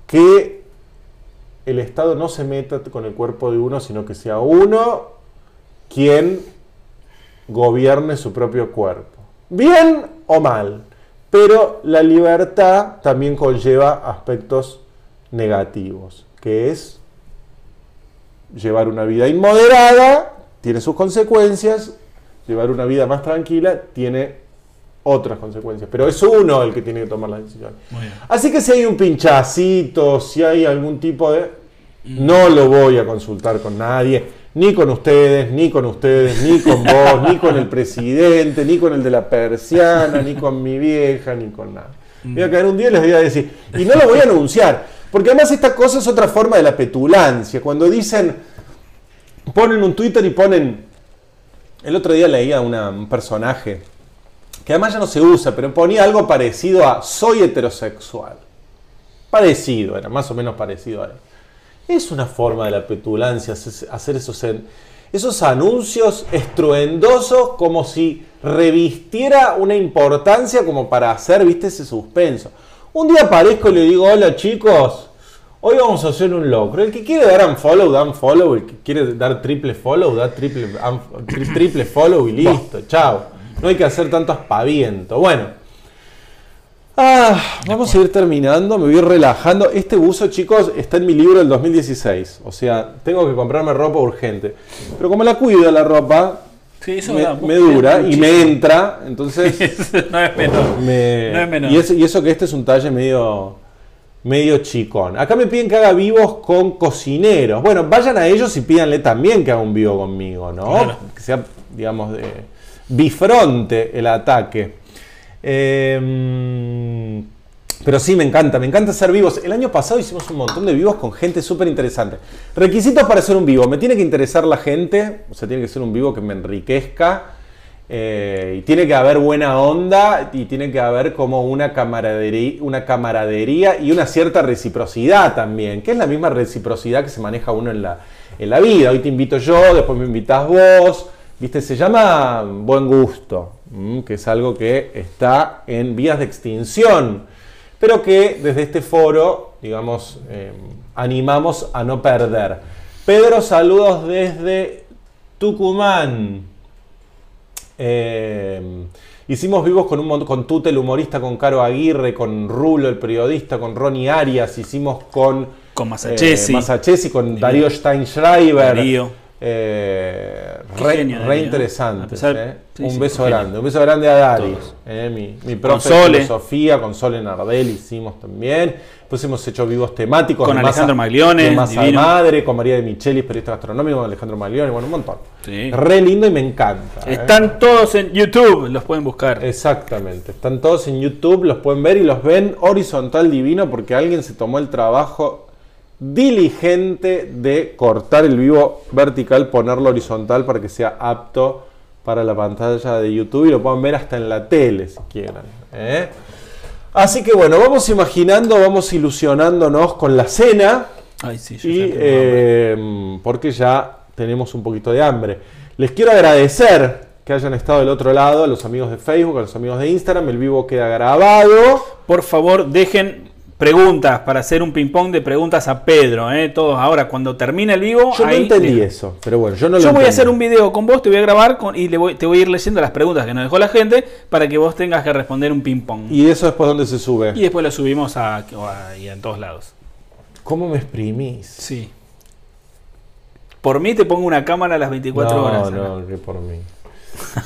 que el Estado no se meta con el cuerpo de uno, sino que sea uno quien gobierne su propio cuerpo. Bien o mal, pero la libertad también conlleva aspectos negativos, que es llevar una vida inmoderada, tiene sus consecuencias, llevar una vida más tranquila tiene otras consecuencias, pero es uno el que tiene que tomar. Muy bien. Así que si hay un pinchacito, si hay algún tipo de... No lo voy a consultar con nadie, ni con ustedes, ni con ustedes, ni con vos, ni con el presidente, ni con el de la persiana, ni con mi vieja, ni con nada. Voy a caer un día y les voy a decir, y no lo voy a anunciar, porque además esta cosa es otra forma de la petulancia. Cuando dicen, ponen un Twitter y ponen, el otro día leía una- un personaje que además ya no se usa, pero ponía algo parecido a soy heterosexual. Parecido, era más o menos parecido a él. Es una forma de la petulancia hacer esos, esos anuncios estruendosos como si revistiera una importancia como para hacer, viste, ese suspenso. Un día aparezco y le digo, hola chicos, hoy vamos a hacer un locro. El que quiere dar unfollow, da unfollow. El que quiere dar triple follow, da triple, un- tri- triple follow y listo, chao. No hay que hacer tanto aspaviento. Bueno. Ah, vamos a ir terminando, me voy relajando. Este buzo, chicos, está en mi libro del 2016. O sea, tengo que comprarme ropa urgente. Pero como la cuido la ropa, Sí, eso me, dura y me entra. Entonces, no es menor. me- No es menor. y, eso, y eso que este es un talle medio, medio chicón. Acá me piden que haga vivos con cocineros. Bueno, vayan a ellos y pídanle también que haga un vivo conmigo, ¿no? Claro. Que sea, digamos, de bifronte el ataque. Eh, pero sí, me encanta, me encanta hacer vivos. El año pasado hicimos un montón de vivos con gente súper interesante. Requisitos para hacer un vivo. Me tiene que interesar la gente, o sea, tiene que ser un vivo que me enriquezca. eh, y tiene que haber buena onda y tiene que haber como una camaradería, una camaradería y una cierta reciprocidad también, que es la misma reciprocidad que se maneja uno en la, en la vida. Hoy te invito yo, después me invitas vos, ¿viste? Se llama buen gusto, ¿m? que es algo que está en vías de extinción pero que desde este foro, digamos, eh, animamos a no perder. Pedro, saludos desde Tucumán. Eh, hicimos vivos con un con Tute, el humorista, con Caro Aguirre, con Rulo, el periodista, con Ronnie Arias, hicimos con Con Masachesi. eh, Masachesi, con Darío Steinschreiber. Darío. Eh, re, genio, re Darío, ¿no? interesante. A pesar- eh. sí, un sí, beso genio. grande. Un beso grande a Dari. Eh, mi, mi profe Con de filosofía, con Sole Nardel hicimos también. Después hemos hecho vivos temáticos. Con de Alejandro masa- Maglione, de masa divino. madre, con María de Michelis, periodista gastronómico, con Alejandro Maglione, bueno, un montón. Sí. Re lindo y me encanta. eh. Están todos en YouTube, los pueden buscar. Exactamente, están todos en YouTube, los pueden ver y los ven horizontal divino porque alguien se tomó el trabajo diligente de cortar el vivo vertical, ponerlo horizontal para que sea apto para la pantalla de YouTube y lo puedan ver hasta en la tele si quieren. ¿eh? Así que bueno, vamos imaginando, vamos ilusionándonos con la cena Ay, sí, yo y eh, porque ya tenemos un poquito de hambre. Les quiero agradecer que hayan estado del otro lado, a los amigos de Facebook, a los amigos de Instagram, el vivo queda grabado. Por favor, dejen preguntas para hacer un ping-pong de preguntas a Pedro. ¿eh? Todos ahora, cuando termine el vivo. Yo no entendí eso, pero bueno, yo no lo Yo voy a hacer un video con vos, te voy a grabar con- y le voy- te voy a ir leyendo las preguntas que nos dejó la gente para que vos tengas que responder un ping-pong. Y, ¿Y eso después dónde se sube? después lo subimos a, a- y en todos lados. ¿Cómo me exprimís? Sí. Por mí te pongo una cámara a las 24 no, horas. No, que por mí.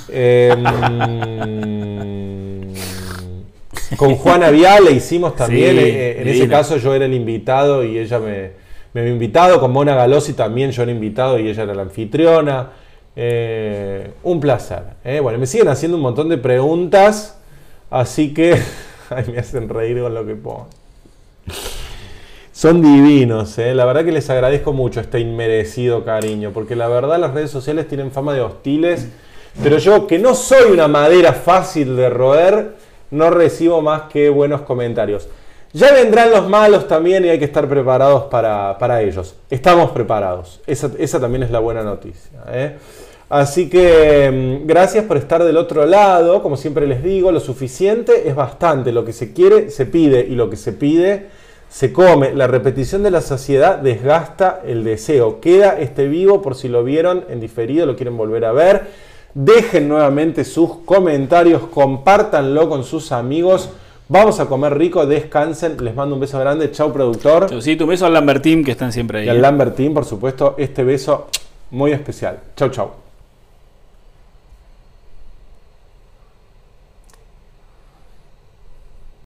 Eh, con Juana Vial le hicimos también. Sí, eh, en ese caso yo era el invitado y ella me, me había invitado. Con Mona Galossi también yo era invitado y ella era la anfitriona. Eh, un placer. eh. Bueno, me siguen haciendo un montón de preguntas. Así que. Ay, me hacen reír con lo que pongo. Son divinos, ¿eh? la verdad que les agradezco mucho este inmerecido cariño, porque la verdad las redes sociales tienen fama de hostiles, pero yo que no soy una madera fácil de roer, no recibo más que buenos comentarios. Ya vendrán los malos también y hay que estar preparados para, para ellos. Estamos preparados, esa, esa también es la buena noticia. ¿eh? Así que mm, gracias por estar del otro lado, como siempre les digo, lo suficiente es bastante, lo que se quiere se pide y lo que se pide se come. La repetición de la saciedad desgasta el deseo. Queda este vivo por si lo vieron en diferido, lo quieren volver a ver. Dejen nuevamente sus comentarios, compártanlo con sus amigos. Vamos a comer rico, descansen. Les mando un beso grande. Chau, productor. Sí, tu beso al Lambertín que están siempre ahí. Y al ¿eh? Lambertín, por supuesto, este beso muy especial. Chau, chau.